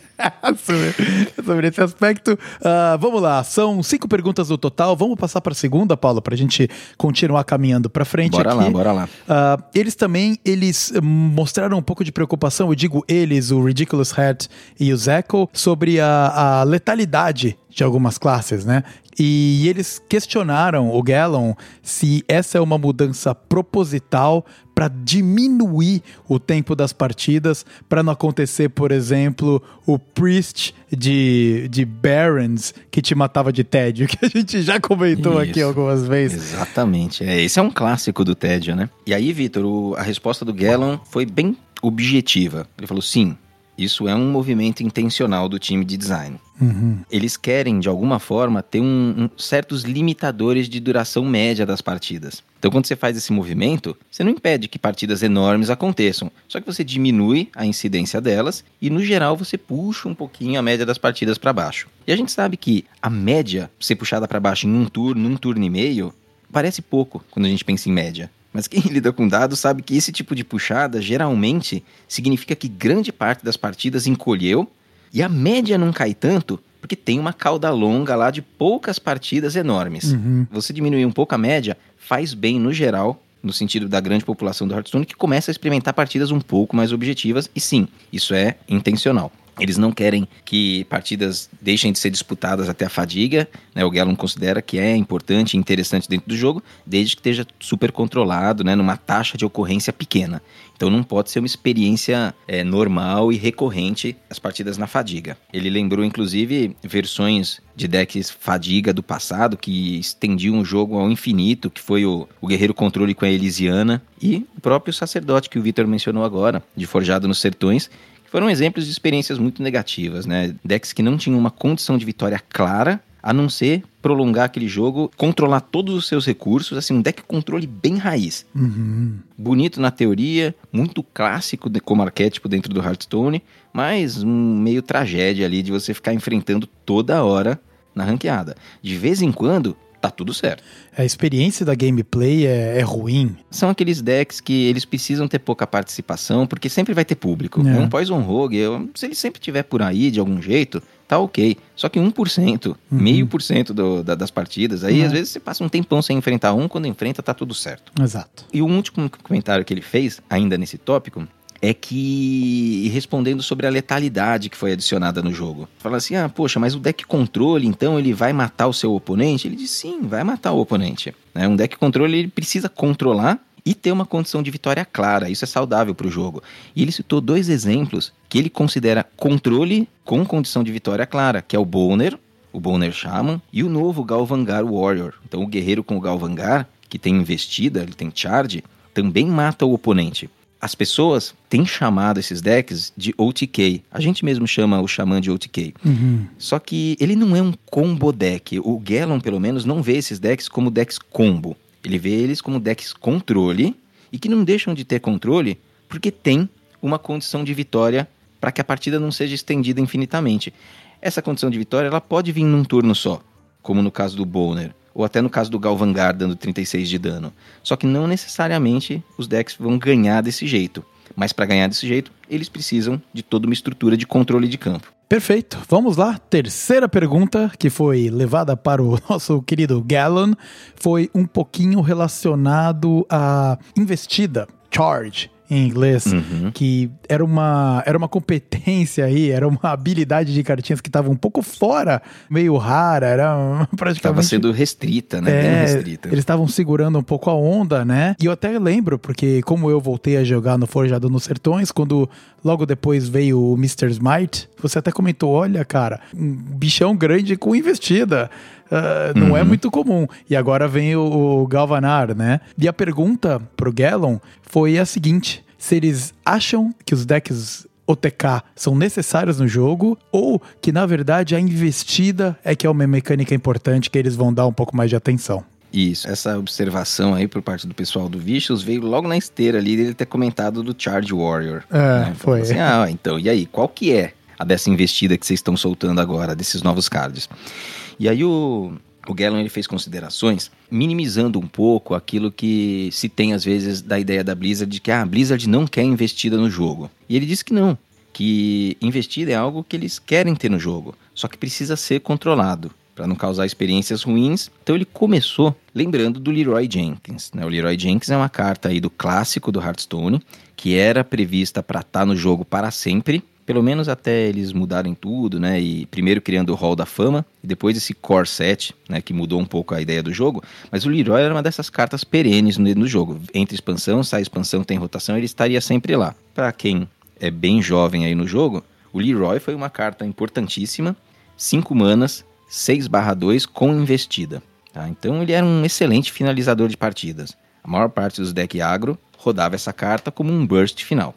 sobre, sobre esse aspecto. Ah, vamos lá, são cinco perguntas no total. Vamos passar para a segunda, Paulo, para a gente continuar caminhando para frente Bora aqui. lá, bora lá. Ah, eles também, eles eh, mostraram um pouco de preocupação, eu digo eles, o Ridiculous Hat e o Zeco, sobre a, a letalidade de algumas classes, né? E eles questionaram o Gallon se essa é uma mudança proposital para diminuir o tempo das partidas, para não acontecer, por exemplo, o Priest de, de Barons que te matava de tédio, que a gente já comentou aqui Isso. algumas vezes. Exatamente. É, esse é um clássico do tédio, né? E aí, Vitor, a resposta do Gallon foi bem objetiva. Ele falou: sim, isso é um movimento intencional do time de design. Eles querem, de alguma forma, ter um, um- certos limitadores de duração média das partidas. Então, quando você faz esse movimento, você não impede que partidas enormes aconteçam. Só que você diminui a incidência delas e, no geral, você puxa um pouquinho a média das partidas para baixo. E a gente sabe que a média ser puxada para baixo em um turno, um turno e meio, parece pouco quando a gente pensa em média. Mas quem lida com dados sabe que esse tipo de puxada geralmente significa que grande parte das partidas encolheu e a média não cai tanto porque tem uma cauda longa lá de poucas partidas enormes. Você diminuir um pouco a média faz bem no geral, no sentido da grande população do Hearthstone, que começa a experimentar partidas um pouco mais objetivas. E sim, isso é intencional. Eles não querem que partidas deixem de ser disputadas até a fadiga. Né? O Gallon considera que é importante e interessante dentro do jogo, desde que esteja super controlado, né? numa taxa de ocorrência pequena. Então não pode ser uma experiência é, normal e recorrente as partidas na fadiga. Ele lembrou, inclusive, versões de decks fadiga do passado que estendiam o jogo ao infinito, que foi o, o Guerreiro Controle com a Elisiana e o próprio Sacerdote que o Victor mencionou agora, de Forjado nos Sertões, foram exemplos de experiências muito negativas, né? Decks que não tinham uma condição de vitória clara, a não ser prolongar aquele jogo, controlar todos os seus recursos, assim, um deck controle bem raiz. Bonito na teoria, muito clássico como arquétipo dentro do Hearthstone, mas um meio tragédia ali de você ficar enfrentando toda hora na ranqueada. De vez em quando, tá tudo certo. A experiência da gameplay é, é ruim. São aqueles decks que eles precisam ter pouca participação, porque sempre vai ter público. É. Um Poison Rogue, eu- se ele sempre tiver por aí de algum jeito, tá ok. Só que 1%, meio por cento do- da- das partidas, aí Uhum. às vezes você passa um tempão sem enfrentar um, quando enfrenta tá tudo certo. Exato. E o último comentário que ele fez, ainda nesse tópico, é que respondendo sobre a letalidade que foi adicionada no jogo. Fala assim: "Ah, poxa, mas o deck controle, então ele vai matar o seu oponente?" Ele diz: "Sim, vai matar o oponente." Né? Um deck controle ele precisa controlar e ter uma condição de vitória clara. Isso é saudável para o jogo. E ele citou dois exemplos que ele considera controle com condição de vitória clara, que é o Boner, o Boner Shaman, e o novo Galvangar Warrior. Então o guerreiro com o Galvangar, que tem investida, ele tem charge, também mata o oponente. As pessoas têm chamado esses decks de OTK. A gente mesmo chama o Xamã de OTK. Só que ele não é um combo deck. O Gallon, pelo menos, não vê esses decks como decks combo. Ele vê eles como decks controle e que não deixam de ter controle porque tem uma condição de vitória para que a partida não seja estendida infinitamente. Essa condição de vitória ela pode vir num turno só, como no caso do Boner, ou até no caso do Galvangar dando 36 de dano. Só que não necessariamente os decks vão ganhar desse jeito. Mas para ganhar desse jeito, eles precisam de toda uma estrutura de controle de campo. Perfeito. Vamos lá. Terceira pergunta que foi levada para o nosso querido Gallon foi um pouquinho relacionado à investida, charge em inglês, que era uma, era uma competência aí, era uma habilidade de cartinhas que estava um pouco fora, meio rara, era praticamente... Estava sendo restrita, né? É, restrita. eles estavam segurando um pouco a onda, né? E eu até lembro, porque como eu voltei a jogar no Forjado nos Sertões, quando logo depois veio o Mr. Smite, você até comentou, olha, cara, um bichão grande com investida. ah, não é muito comum. E agora vem o, o Galvanar, né? E a pergunta pro Gallon foi a seguinte: se eles acham que os decks OTK são necessários no jogo ou que na verdade a investida é que é uma mecânica importante que eles vão dar um pouco mais de atenção. Isso, essa observação aí por parte do pessoal do Vicious veio logo na esteira ali dele ter comentado do Charge Warrior. É, né? foi. Assim, ah, então, e aí, qual que é a dessa investida que vocês estão soltando agora, desses novos cards? E aí o, o Gallon ele fez considerações minimizando um pouco aquilo que se tem às vezes da ideia da Blizzard de que ah, a Blizzard não quer investida no jogo. E ele disse que não, que investida é algo que eles querem ter no jogo, só que precisa ser controlado para não causar experiências ruins. Então ele começou lembrando do Leroy Jenkins. Né? O Leroy Jenkins é uma carta aí do clássico do Hearthstone, que era prevista para estar no jogo para sempre, pelo menos até eles mudarem tudo, né? E primeiro criando o Hall da Fama, e depois esse Core Set, né? Que mudou um pouco a ideia do jogo. Mas o Leroy era uma dessas cartas perenes no, no jogo. Entre expansão, sai expansão, tem rotação, ele estaria sempre lá. Para quem é bem jovem aí no jogo, o Leroy foi uma carta importantíssima, 5 manas, 6 2 com investida. Tá? Então ele era um excelente finalizador de partidas. A maior parte dos decks agro rodava essa carta como um burst final.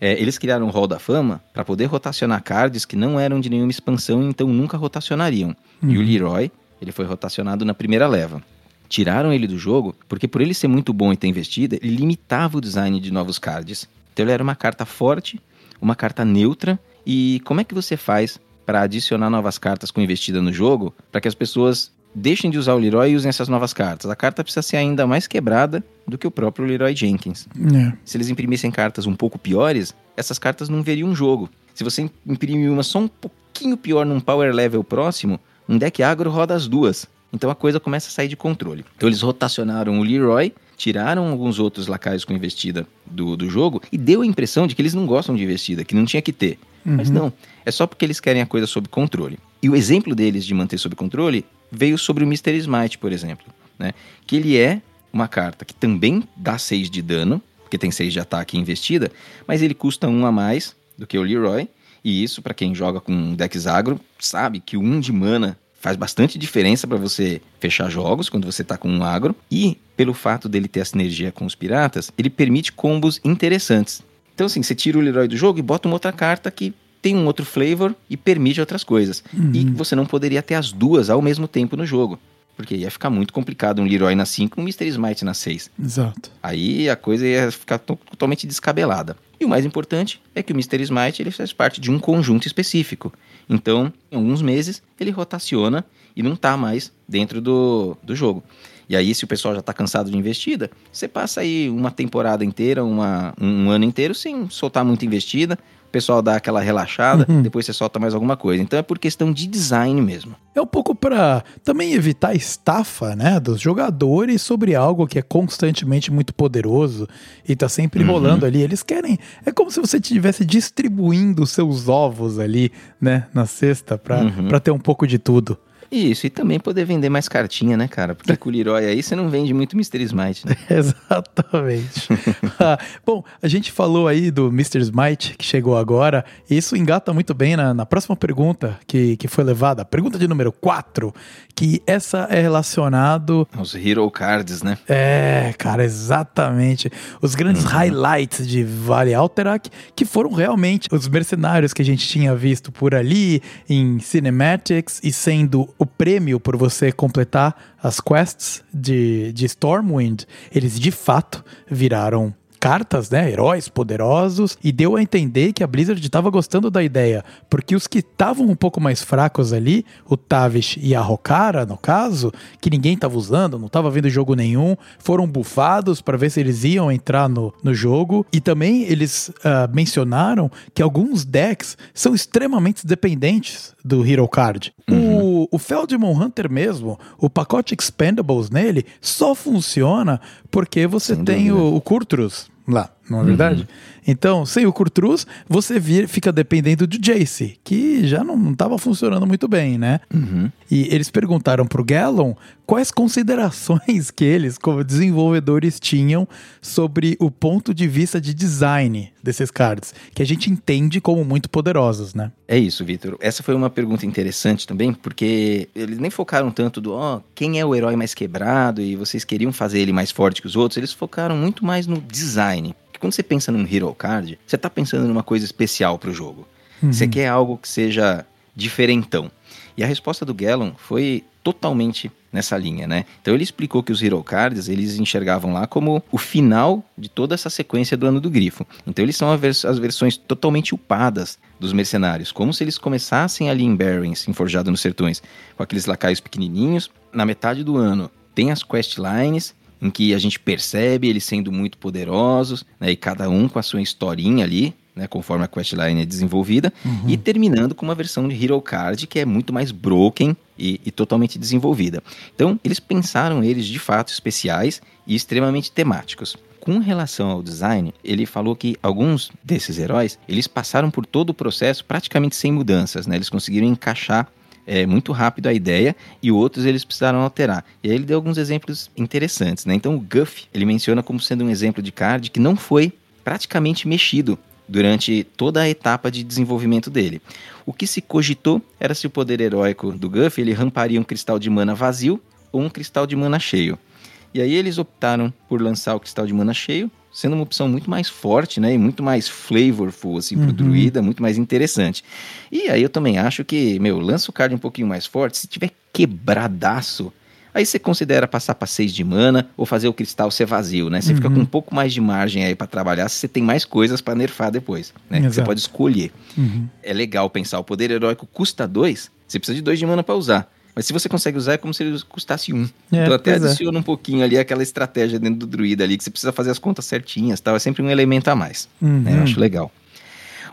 É, eles criaram o Hall da Fama para poder rotacionar cards que não eram de nenhuma expansão então nunca rotacionariam. E o Leroy, ele foi rotacionado na primeira leva. Tiraram ele do jogo porque por ele ser muito bom e ter investida, ele limitava o design de novos cards. Então ele era uma carta forte, uma carta neutra. E como é que você faz para adicionar novas cartas com investida no jogo para que as pessoas deixem de usar o Leroy e usem essas novas cartas? A carta precisa ser ainda mais quebrada do que o próprio Leroy Jenkins. É. Se eles imprimissem cartas um pouco piores, essas cartas não veriam um jogo. Se você imprimir uma só um pouquinho pior num power level próximo, um deck agro roda as duas. Então a coisa começa a sair de controle. Então eles rotacionaram o Leroy, tiraram alguns outros lacaios com investida do, do jogo e deu a impressão de que eles não gostam de investida, que não tinha que ter. Mas não, é só porque eles querem a coisa sob controle. E o exemplo deles de manter sob controle veio sobre o Mr. Smite, por exemplo. Né? Que ele é uma carta que também dá 6 de dano, porque tem 6 de ataque investida, mas ele custa 1 a mais do que o Leroy. E isso, para quem joga com decks agro, sabe que o 1 de mana faz bastante diferença para você fechar jogos quando você tá com um agro. E pelo fato dele ter a sinergia com os piratas, ele permite combos interessantes. Então, assim, você tira o Leroy do jogo e bota uma outra carta que tem um outro flavor e permite outras coisas. E você não poderia ter as duas ao mesmo tempo no jogo. Porque ia ficar muito complicado um Leroy na 5 e um Mr. Smite na 6. Exato. Aí a coisa ia ficar to- totalmente descabelada. E o mais importante é que o Mr. Smite ele faz parte de um conjunto específico. Então, em alguns meses, ele rotaciona e não tá mais dentro do, do jogo. E aí, se o pessoal já tá cansado de investida, você passa aí uma temporada inteira, uma, um ano inteiro sem soltar muita investida. O pessoal dá aquela relaxada, depois você solta mais alguma coisa. Então é por questão de design mesmo. É um pouco para também evitar a estafa, né, dos jogadores sobre algo que é constantemente muito poderoso e tá sempre rolando ali. Eles querem, é como se você estivesse distribuindo seus ovos ali, né, na cesta pra pra ter um pouco de tudo. Isso, e também poder vender mais cartinha, né, cara? Porque com o Leroy aí você não vende muito Mystery Smite, né? Exatamente. Ah, Bom, a gente falou aí do Mr. Smite, que chegou agora, e isso engata muito bem na, na próxima pergunta que, que foi levada, pergunta de número 4, que essa é relacionado Os Hero Cards, né? É, cara, exatamente. Os grandes highlights de Vale Alterac, que foram realmente os mercenários que a gente tinha visto por ali em Cinematics e sendo o prêmio por você completar as quests de, de Stormwind, eles de fato viraram cartas, né? Heróis poderosos. E deu a entender que a Blizzard estava gostando da ideia. Porque os que estavam um pouco mais fracos ali, o Tavish e a Rokara, no caso, que ninguém estava usando, não estava vendo jogo nenhum, foram bufados para ver se eles iam entrar no, no jogo. E também eles uh, mencionaram que alguns decks são extremamente dependentes do Hero Card. Uhum. O, o Feldmon Hunter mesmo, o pacote Expendables nele só funciona porque você Sem tem o, o Kurtrus lá, não é verdade? Uhum. Então, sem o Kurtrus, você vir, fica dependendo do Jace, que já não estava funcionando muito bem, né? Uhum. E eles perguntaram pro Gallon quais considerações que eles, como desenvolvedores, tinham sobre o ponto de vista de design desses cards, que a gente entende como muito poderosos, né? É isso, Vitor. Essa foi uma pergunta interessante também, porque eles nem focaram tanto do, ó, oh, quem é o herói mais quebrado e vocês queriam fazer ele mais forte que os outros, eles focaram muito mais no design quando você pensa num Hero Card, você está pensando numa coisa especial para o jogo. Uhum. Você quer algo que seja diferentão. E a resposta do Gallon foi totalmente nessa linha, né? Então ele explicou que os Hero Cards eles enxergavam lá como o final de toda essa sequência do ano do grifo. Então eles são vers as versões totalmente upadas dos mercenários, como se eles começassem ali em Barrens, em Forjado nos Sertões, com aqueles lacaios pequenininhos. Na metade do ano tem as questlines em que a gente percebe eles sendo muito poderosos, né, e cada um com a sua historinha ali, né, conforme a questline é desenvolvida, uhum. e terminando com uma versão de Hero Card que é muito mais broken e, e, totalmente desenvolvida. Então, eles pensaram eles de fato especiais e extremamente temáticos. Com relação ao design, ele falou que alguns desses heróis, eles passaram por todo o processo praticamente sem mudanças, né? Eles conseguiram encaixar é, muito rápido a ideia e outros eles precisaram alterar. E aí ele deu alguns exemplos interessantes, né? Então o Guff, ele menciona como sendo um exemplo de card que não foi praticamente mexido durante toda a etapa de desenvolvimento dele. O que se cogitou era se o poder heróico do Guff ele ramparia um cristal de mana vazio ou um cristal de mana cheio. E aí eles optaram por lançar o cristal de mana cheio, sendo uma opção muito mais forte, né? E muito mais flavorful, assim, pro uhum. druida, muito mais interessante. E aí eu também acho que, meu, lança o card um pouquinho mais forte, se tiver quebradaço, aí você considera passar para 6 de mana ou fazer o cristal ser vazio, né? Você uhum. fica com um pouco mais de margem aí para trabalhar, se você tem mais coisas para nerfar depois, né? Você pode escolher. Uhum. É legal pensar, o poder heróico custa 2, você precisa de 2 de mana para usar. Mas se você consegue usar, é como se ele custasse um. É, então até é. adiciona é. um pouquinho ali aquela estratégia dentro do druida ali, que você precisa fazer as contas certinhas tal. É sempre um elemento a mais. Uhum. Né? Eu acho legal.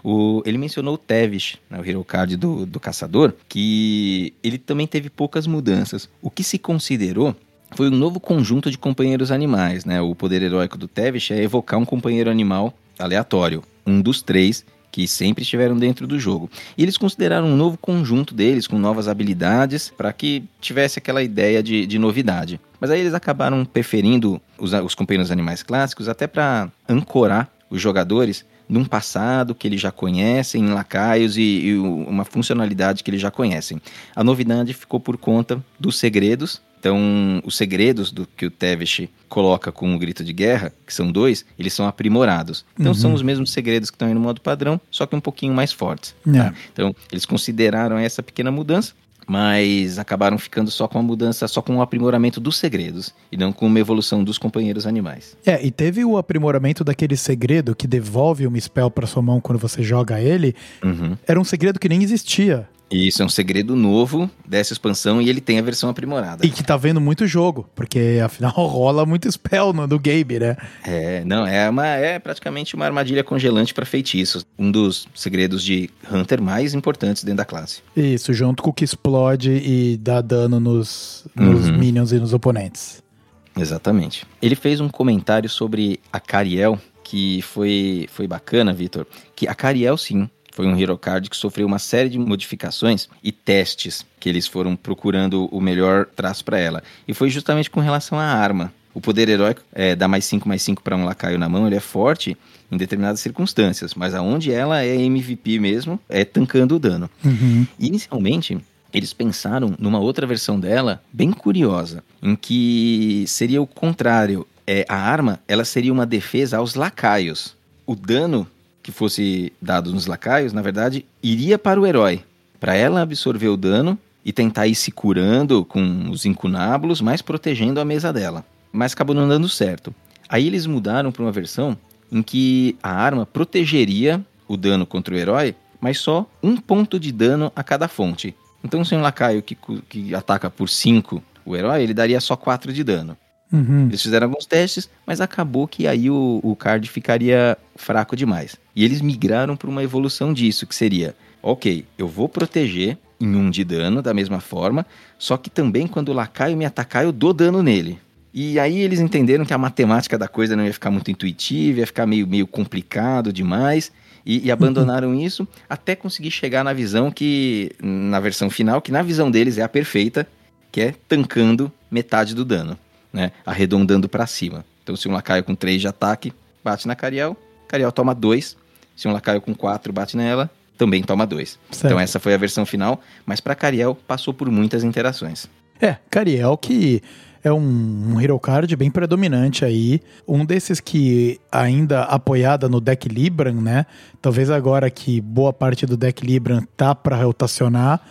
O, ele mencionou o Tevis, né, o Hero Card do, do caçador, que ele também teve poucas mudanças. O que se considerou foi um novo conjunto de companheiros animais. Né? O poder heróico do Tevis é evocar um companheiro animal aleatório, um dos três que sempre estiveram dentro do jogo. E eles consideraram um novo conjunto deles, com novas habilidades, para que tivesse aquela ideia de, de, novidade. Mas aí eles acabaram preferindo os, os companheiros animais clássicos até para ancorar os jogadores num passado que eles já conhecem, em lacaios e, e, uma funcionalidade que eles já conhecem. A novidade ficou por conta dos segredos então, os segredos do que o Tevesh coloca com o grito de guerra, que são dois, eles são aprimorados. Então, uhum. são os mesmos segredos que estão aí no modo padrão, só que um pouquinho mais fortes. Tá? Então, eles consideraram essa pequena mudança, mas acabaram ficando só com a mudança, só com o aprimoramento dos segredos e não com uma evolução dos companheiros animais. É, e teve o aprimoramento daquele segredo que devolve uma spell para sua mão quando você joga ele. Uhum. Era um segredo que nem existia. Isso é um segredo novo dessa expansão e ele tem a versão aprimorada. E que tá vendo muito jogo, porque afinal rola muito spell no do Gabe, né? É, não, é uma é praticamente uma armadilha congelante para feitiços, um dos segredos de Hunter mais importantes dentro da classe. Isso, junto com o que explode e dá dano nos, nos uhum. minions e nos oponentes. Exatamente. Ele fez um comentário sobre a Cariel que foi foi bacana, Vitor, que a Cariel sim foi um Hero Card que sofreu uma série de modificações e testes que eles foram procurando o melhor traço para ela. E foi justamente com relação à arma. O poder heróico é, dá mais 5 mais 5 para um lacaio na mão, ele é forte em determinadas circunstâncias, mas aonde ela é MVP mesmo, é tancando o dano. Uhum. Inicialmente, eles pensaram numa outra versão dela, bem curiosa, em que seria o contrário. É, a arma ela seria uma defesa aos lacaios. O dano que fosse dado nos lacaios, na verdade, iria para o herói, para ela absorver o dano e tentar ir se curando com os incunábulos, mas protegendo a mesa dela. Mas acabou não dando certo. Aí eles mudaram para uma versão em que a arma protegeria o dano contra o herói, mas só um ponto de dano a cada fonte. Então, se um lacaio que, que ataca por 5 o herói, ele daria só 4 de dano. Uhum. Eles fizeram alguns testes, mas acabou que aí o, o card ficaria fraco demais. E eles migraram para uma evolução disso, que seria: ok, eu vou proteger em um de dano da mesma forma, só que também quando o lacaio me atacar, eu dou dano nele. E aí eles entenderam que a matemática da coisa não ia ficar muito intuitiva, ia ficar meio, meio complicado demais. E, e abandonaram isso até conseguir chegar na visão que, na versão final, que na visão deles é a perfeita, que é tancando metade do dano né, arredondando para cima. Então, se um lacaio com 3 de ataque bate na Cariel, Cariel toma 2. Se um lacaio com 4 bate nela, também toma 2. Certo. Então, essa foi a versão final, mas para Cariel passou por muitas interações. É, Cariel que é um, um hero card bem predominante aí. Um desses que ainda apoiada no deck Libran, né? Talvez agora que boa parte do deck Libran tá para rotacionar,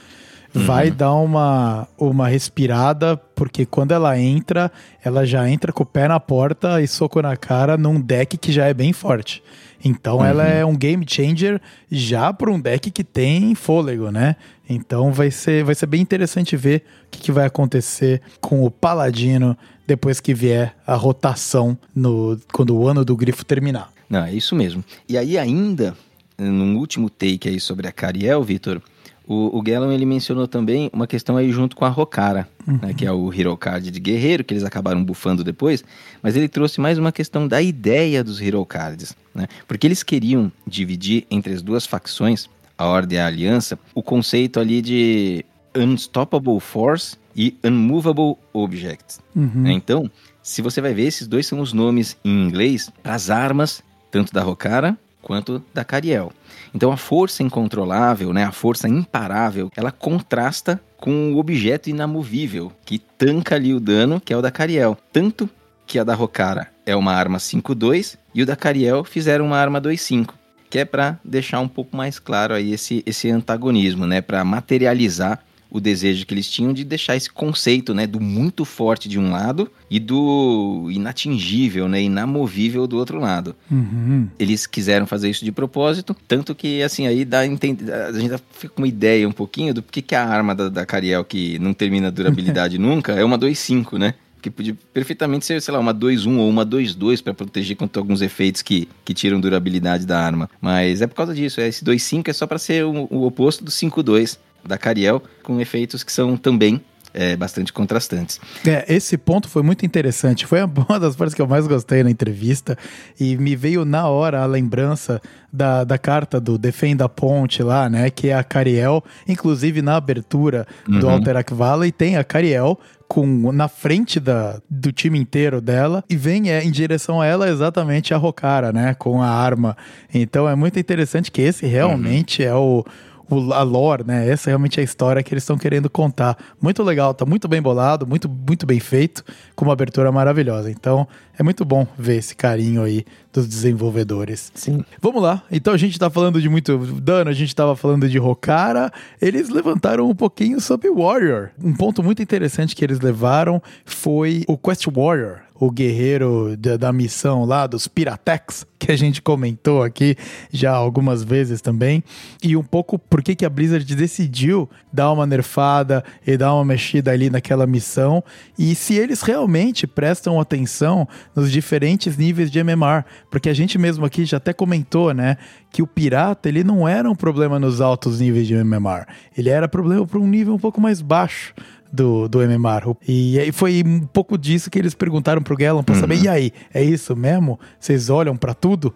vai dar uma, uma respirada, porque quando ela entra, ela já entra com o pé na porta e soco na cara num deck que já é bem forte. Então ela é um game changer já para um deck que tem fôlego, né? Então vai ser, vai ser bem interessante ver o que, que vai acontecer com o Paladino depois que vier a rotação no, quando o ano do grifo terminar. Não, é isso mesmo. E aí ainda, num último take aí sobre a Cariel, Vitor, o, o Gellon ele mencionou também uma questão aí junto com a Rokara, né, que é o Hero Card de guerreiro, que eles acabaram bufando depois, mas ele trouxe mais uma questão da ideia dos Hero Cards, né? Porque eles queriam dividir entre as duas facções, a Ordem e a Aliança, o conceito ali de Unstoppable Force e Unmovable Objects. né? Então, se você vai ver, esses dois são os nomes em inglês para as armas, tanto da Rokara quanto da Cariel. Então, a força incontrolável, né, a força imparável, ela contrasta com o objeto inamovível, que tanca ali o dano, que é o da Cariel. Tanto que a da Rokara é uma arma 5-2 e o da Cariel fizeram uma arma 2-5 que é para deixar um pouco mais claro aí esse, esse antagonismo, né, para materializar o desejo que eles tinham de deixar esse conceito, né, do muito forte de um lado e do inatingível, né, inamovível do outro lado. Uhum. Eles quiseram fazer isso de propósito, tanto que assim aí dá a gente fica com uma ideia um pouquinho do porquê que a arma da, da Cariel que não termina a durabilidade nunca é uma 2.5, né? Que podia perfeitamente ser, sei lá, uma 2-1 ou uma 2-2 para proteger contra alguns efeitos que, que tiram durabilidade da arma. Mas é por causa disso. Esse 2-5 é só para ser o, o oposto do 5-2 da Cariel, com efeitos que são também é, bastante contrastantes. É, esse ponto foi muito interessante. Foi uma das partes que eu mais gostei na entrevista. E me veio na hora a lembrança da, da carta do Defenda a Ponte lá, né? Que é a Cariel. Inclusive na abertura do Uhum. Alterac Valley tem a Cariel com na frente da, do time inteiro dela e vem é, em direção a ela exatamente a Rokara, né? Com a arma. Então é muito interessante que esse realmente é o o, a lore, né? Essa realmente é a história que eles estão querendo contar. Muito legal, tá muito bem bolado, muito, muito bem feito, com uma abertura maravilhosa. Então, é muito bom ver esse carinho aí dos desenvolvedores. Sim. Vamos lá. Então a gente tá falando de muito dano, a gente tava falando de Rokara. Eles levantaram um pouquinho sobre Warrior. Um ponto muito interessante que eles levaram foi o Quest Warrior. O guerreiro da, da missão lá dos Piratex, que a gente comentou aqui já algumas vezes também. E um pouco por que que a Blizzard decidiu dar uma nerfada e dar uma mexida ali naquela missão. E se eles realmente prestam atenção nos diferentes níveis de MMR. Porque a gente mesmo aqui já até comentou, né? Que o pirata, ele não era um problema nos altos níveis de MMR. Ele era problema para um nível um pouco mais baixo do, do MMR. E aí foi um pouco disso que eles perguntaram pro Gellon para saber, e aí, é isso mesmo? Vocês olham para tudo?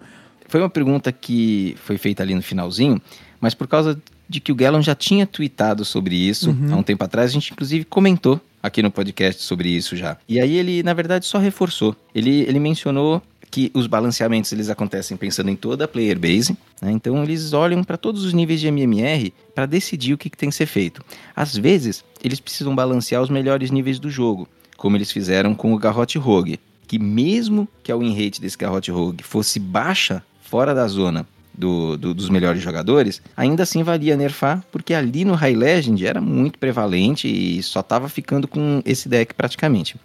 Foi uma pergunta que foi feita ali no finalzinho, mas por causa de que o Gellon já tinha tweetado sobre isso há um tempo atrás, a gente inclusive comentou aqui no podcast sobre isso já. E aí ele, na verdade, só reforçou. Ele, ele mencionou que os balanceamentos eles acontecem pensando em toda a player base, né? então eles olham para todos os níveis de MMR para decidir o que, que tem que ser feito. Às vezes, eles precisam balancear os melhores níveis do jogo, como eles fizeram com o Garrote Rogue, que mesmo que a win rate desse Garrote Rogue fosse baixa, fora da zona do- do- dos melhores jogadores, ainda assim valia nerfar, porque ali no High Legend era muito prevalente e só tava ficando com esse deck praticamente.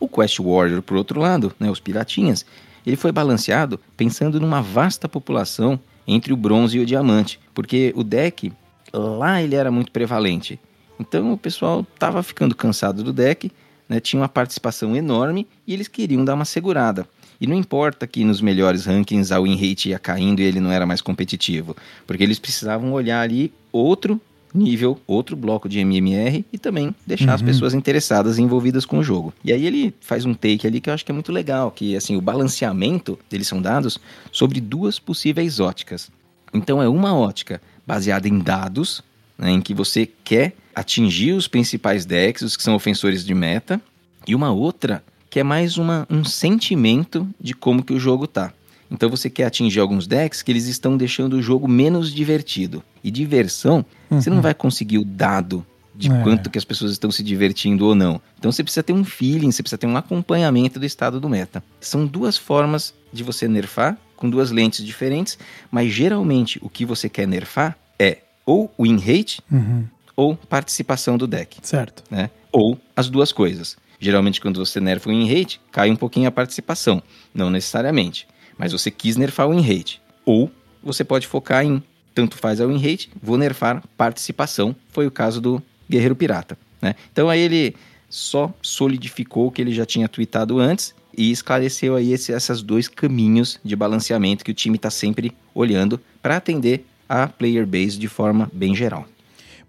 O Quest Warrior, por outro lado, né, os piratinhas, ele foi balanceado pensando numa vasta população entre o bronze e o diamante, porque o deck lá ele era muito prevalente. Então o pessoal estava ficando cansado do deck, né, tinha uma participação enorme e eles queriam dar uma segurada. E não importa que nos melhores rankings a win rate ia caindo e ele não era mais competitivo, porque eles precisavam olhar ali outro nível, outro bloco de MMR e também deixar as pessoas interessadas e envolvidas com o jogo. E aí ele faz um take ali que eu acho que é muito legal, que assim, o balanceamento deles são dados sobre duas possíveis óticas. Então é uma ótica baseada em dados, né, em que você quer atingir os principais decks, os que são ofensores de meta, e uma outra que é mais uma, um sentimento de como que o jogo tá. Então você quer atingir alguns decks que eles estão deixando o jogo menos divertido. E diversão, você não vai conseguir o dado de É. quanto que as pessoas estão se divertindo ou não. Então você precisa ter um feeling, você precisa ter um acompanhamento do estado do meta. São duas formas de você nerfar, com duas lentes diferentes, mas geralmente o que você quer nerfar é ou win rate Uhum, ou participação do deck certo. né? Ou as duas coisas. Geralmente, quando você nerfa o win rate, cai um pouquinho a participação. Não necessariamente. Mas você quis nerfar o win rate. Ou você pode focar em tanto faz a win rate, vou nerfar participação. Foi o caso do Guerreiro Pirata. Né? Então aí ele só solidificou o que ele já tinha tweetado antes e esclareceu aí esse, esses dois caminhos de balanceamento que o time está sempre olhando para atender a player base de forma bem geral.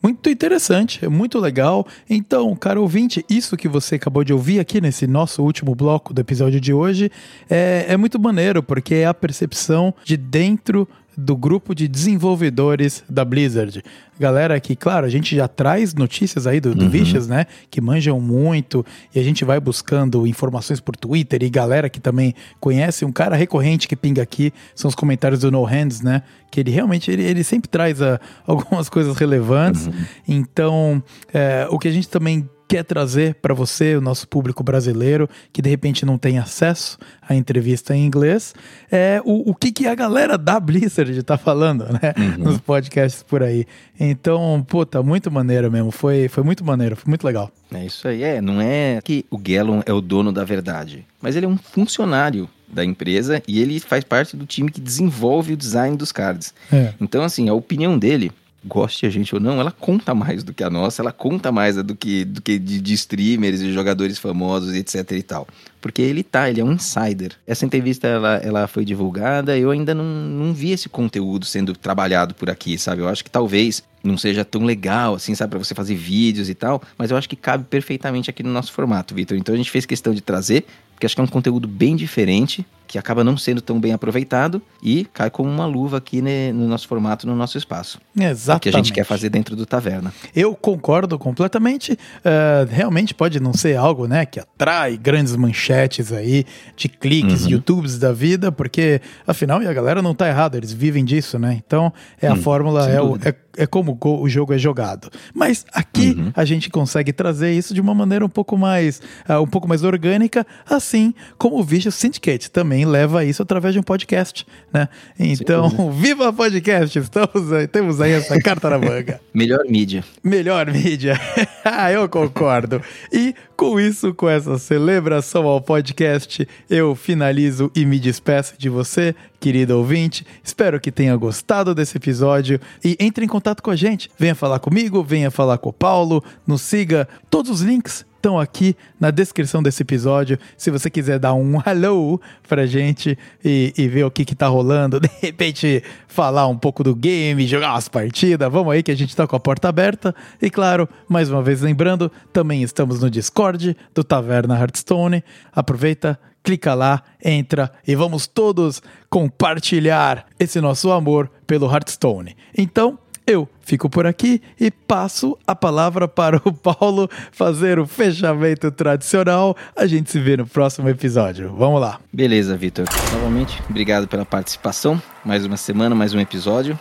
Muito interessante, é muito legal. Então, cara ouvinte, isso que você acabou de ouvir aqui nesse nosso último bloco do episódio de hoje é, é muito maneiro, porque é a percepção de dentro do grupo de desenvolvedores da Blizzard. Galera que, claro, a gente já traz notícias aí do, do Vicious, né? Que manjam muito e a gente vai buscando informações por Twitter e galera que também conhece. Um cara recorrente que pinga aqui são os comentários do No Hands, né? Que ele realmente, ele, ele sempre traz ah, algumas coisas relevantes. Então, é, o que a gente também quer trazer para você, o nosso público brasileiro, que de repente não tem acesso à entrevista em inglês, é o, o que, que a galera da Blizzard tá falando, né? Nos podcasts por aí. Então, pô, tá muito maneiro mesmo. Foi, foi muito maneiro, foi muito legal. É isso aí, é, não é que o Gellon é o dono da verdade, mas ele é um funcionário da empresa e ele faz parte do time que desenvolve o design dos cards. É. Então, assim, a opinião dele, goste a gente ou não, ela conta mais do que a nossa, ela conta mais do que, do que de, de streamers e jogadores famosos, etc e tal. Porque ele tá, ele é um insider. Essa entrevista, ela, ela foi divulgada, eu ainda não, não vi esse conteúdo sendo trabalhado por aqui, sabe? Eu acho que talvez não seja tão legal, assim, sabe, para você fazer vídeos e tal, mas eu acho que cabe perfeitamente aqui no nosso formato, Vitor. Então a gente fez questão de trazer, porque acho que é um conteúdo bem diferente, que acaba não sendo tão bem aproveitado e cai como uma luva aqui no nosso formato, no nosso espaço. O Exatamente. que a gente quer fazer dentro do Taverna. Eu concordo completamente. É, realmente pode não ser algo, né, que atrai grandes manchetes aí de cliques, Uhum. YouTubes da vida, porque afinal a galera não tá errada, eles vivem disso, né? Então é a Hum, fórmula, é, o- é, é como o go- o jogo é jogado. Mas aqui Uhum. a gente consegue trazer isso de uma maneira um pouco mais, ah, um pouco mais orgânica, assim como o Vicious Syndicate também leva isso através de um podcast, né? Então, viva podcast! Estamos aí, temos aí essa carta na manga. Melhor mídia. Melhor mídia. Ah, eu concordo. E com isso, com essa celebração ao podcast, eu finalizo e me despeço de você, querido ouvinte. Espero que tenha gostado desse episódio e entre em contato com a gente. Venha falar comigo, venha falar com o Paulo, nos siga. Todos os links estão aqui na descrição desse episódio. Se você quiser dar um hello pra gente e, e ver o que que tá rolando, de repente falar um pouco do game, jogar umas partidas, vamos aí que a gente tá com a porta aberta. E claro, mais uma vez lembrando, também estamos no Discord do Taverna Hearthstone. Aproveita, clica lá, entra e vamos todos compartilhar esse nosso amor pelo Hearthstone. Então, eu fico por aqui e passo a palavra para o Paulo fazer o fechamento tradicional. A gente se vê no próximo episódio. Vamos lá. Beleza, Vitor. Novamente, obrigado pela participação. Mais uma semana, mais um episódio.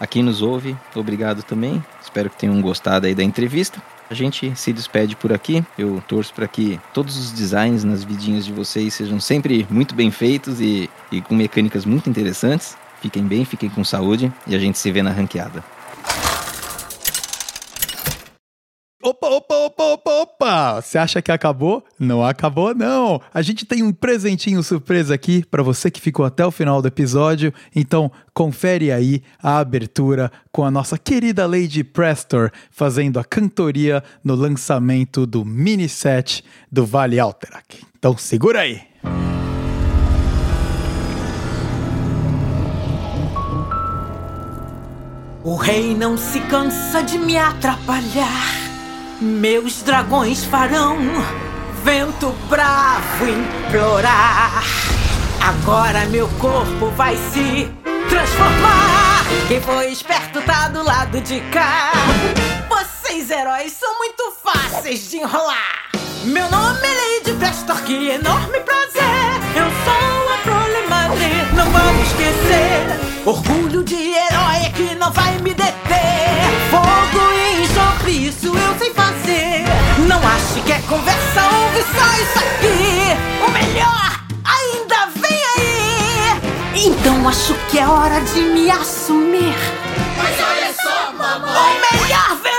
A quem nos ouve, obrigado também. Espero que tenham gostado aí da entrevista. A gente se despede por aqui. Eu torço para que todos os designs nas vidinhas de vocês sejam sempre muito bem feitos e, e com mecânicas muito interessantes. Fiquem bem, fiquem com saúde e a gente se vê na ranqueada. Opa, opa, opa, opa, opa! Você acha que acabou? Não acabou, não! A gente tem um presentinho surpresa aqui para você que ficou até o final do episódio. Então, confere aí a abertura com a nossa querida Lady Prestor fazendo a cantoria no lançamento do mini set do Vale Alterac. Então, segura aí! O rei não se cansa de me atrapalhar. Meus dragões farão vento bravo implorar. Agora meu corpo vai se transformar. Quem foi esperto tá do lado de cá. Vocês heróis são muito fáceis de enrolar. Meu nome é Lady Prestor, que enorme prazer. Eu sou a Prole Madre, não vamos esquecer. Orgulho de herói é que não vai me deter. Fogo e enxofre, isso eu sei fazer. Não ache que é conversa, ouve só isso aqui. O melhor ainda vem aí. Então acho que é hora de me assumir. Mas olha só, mamãe. O melhor vem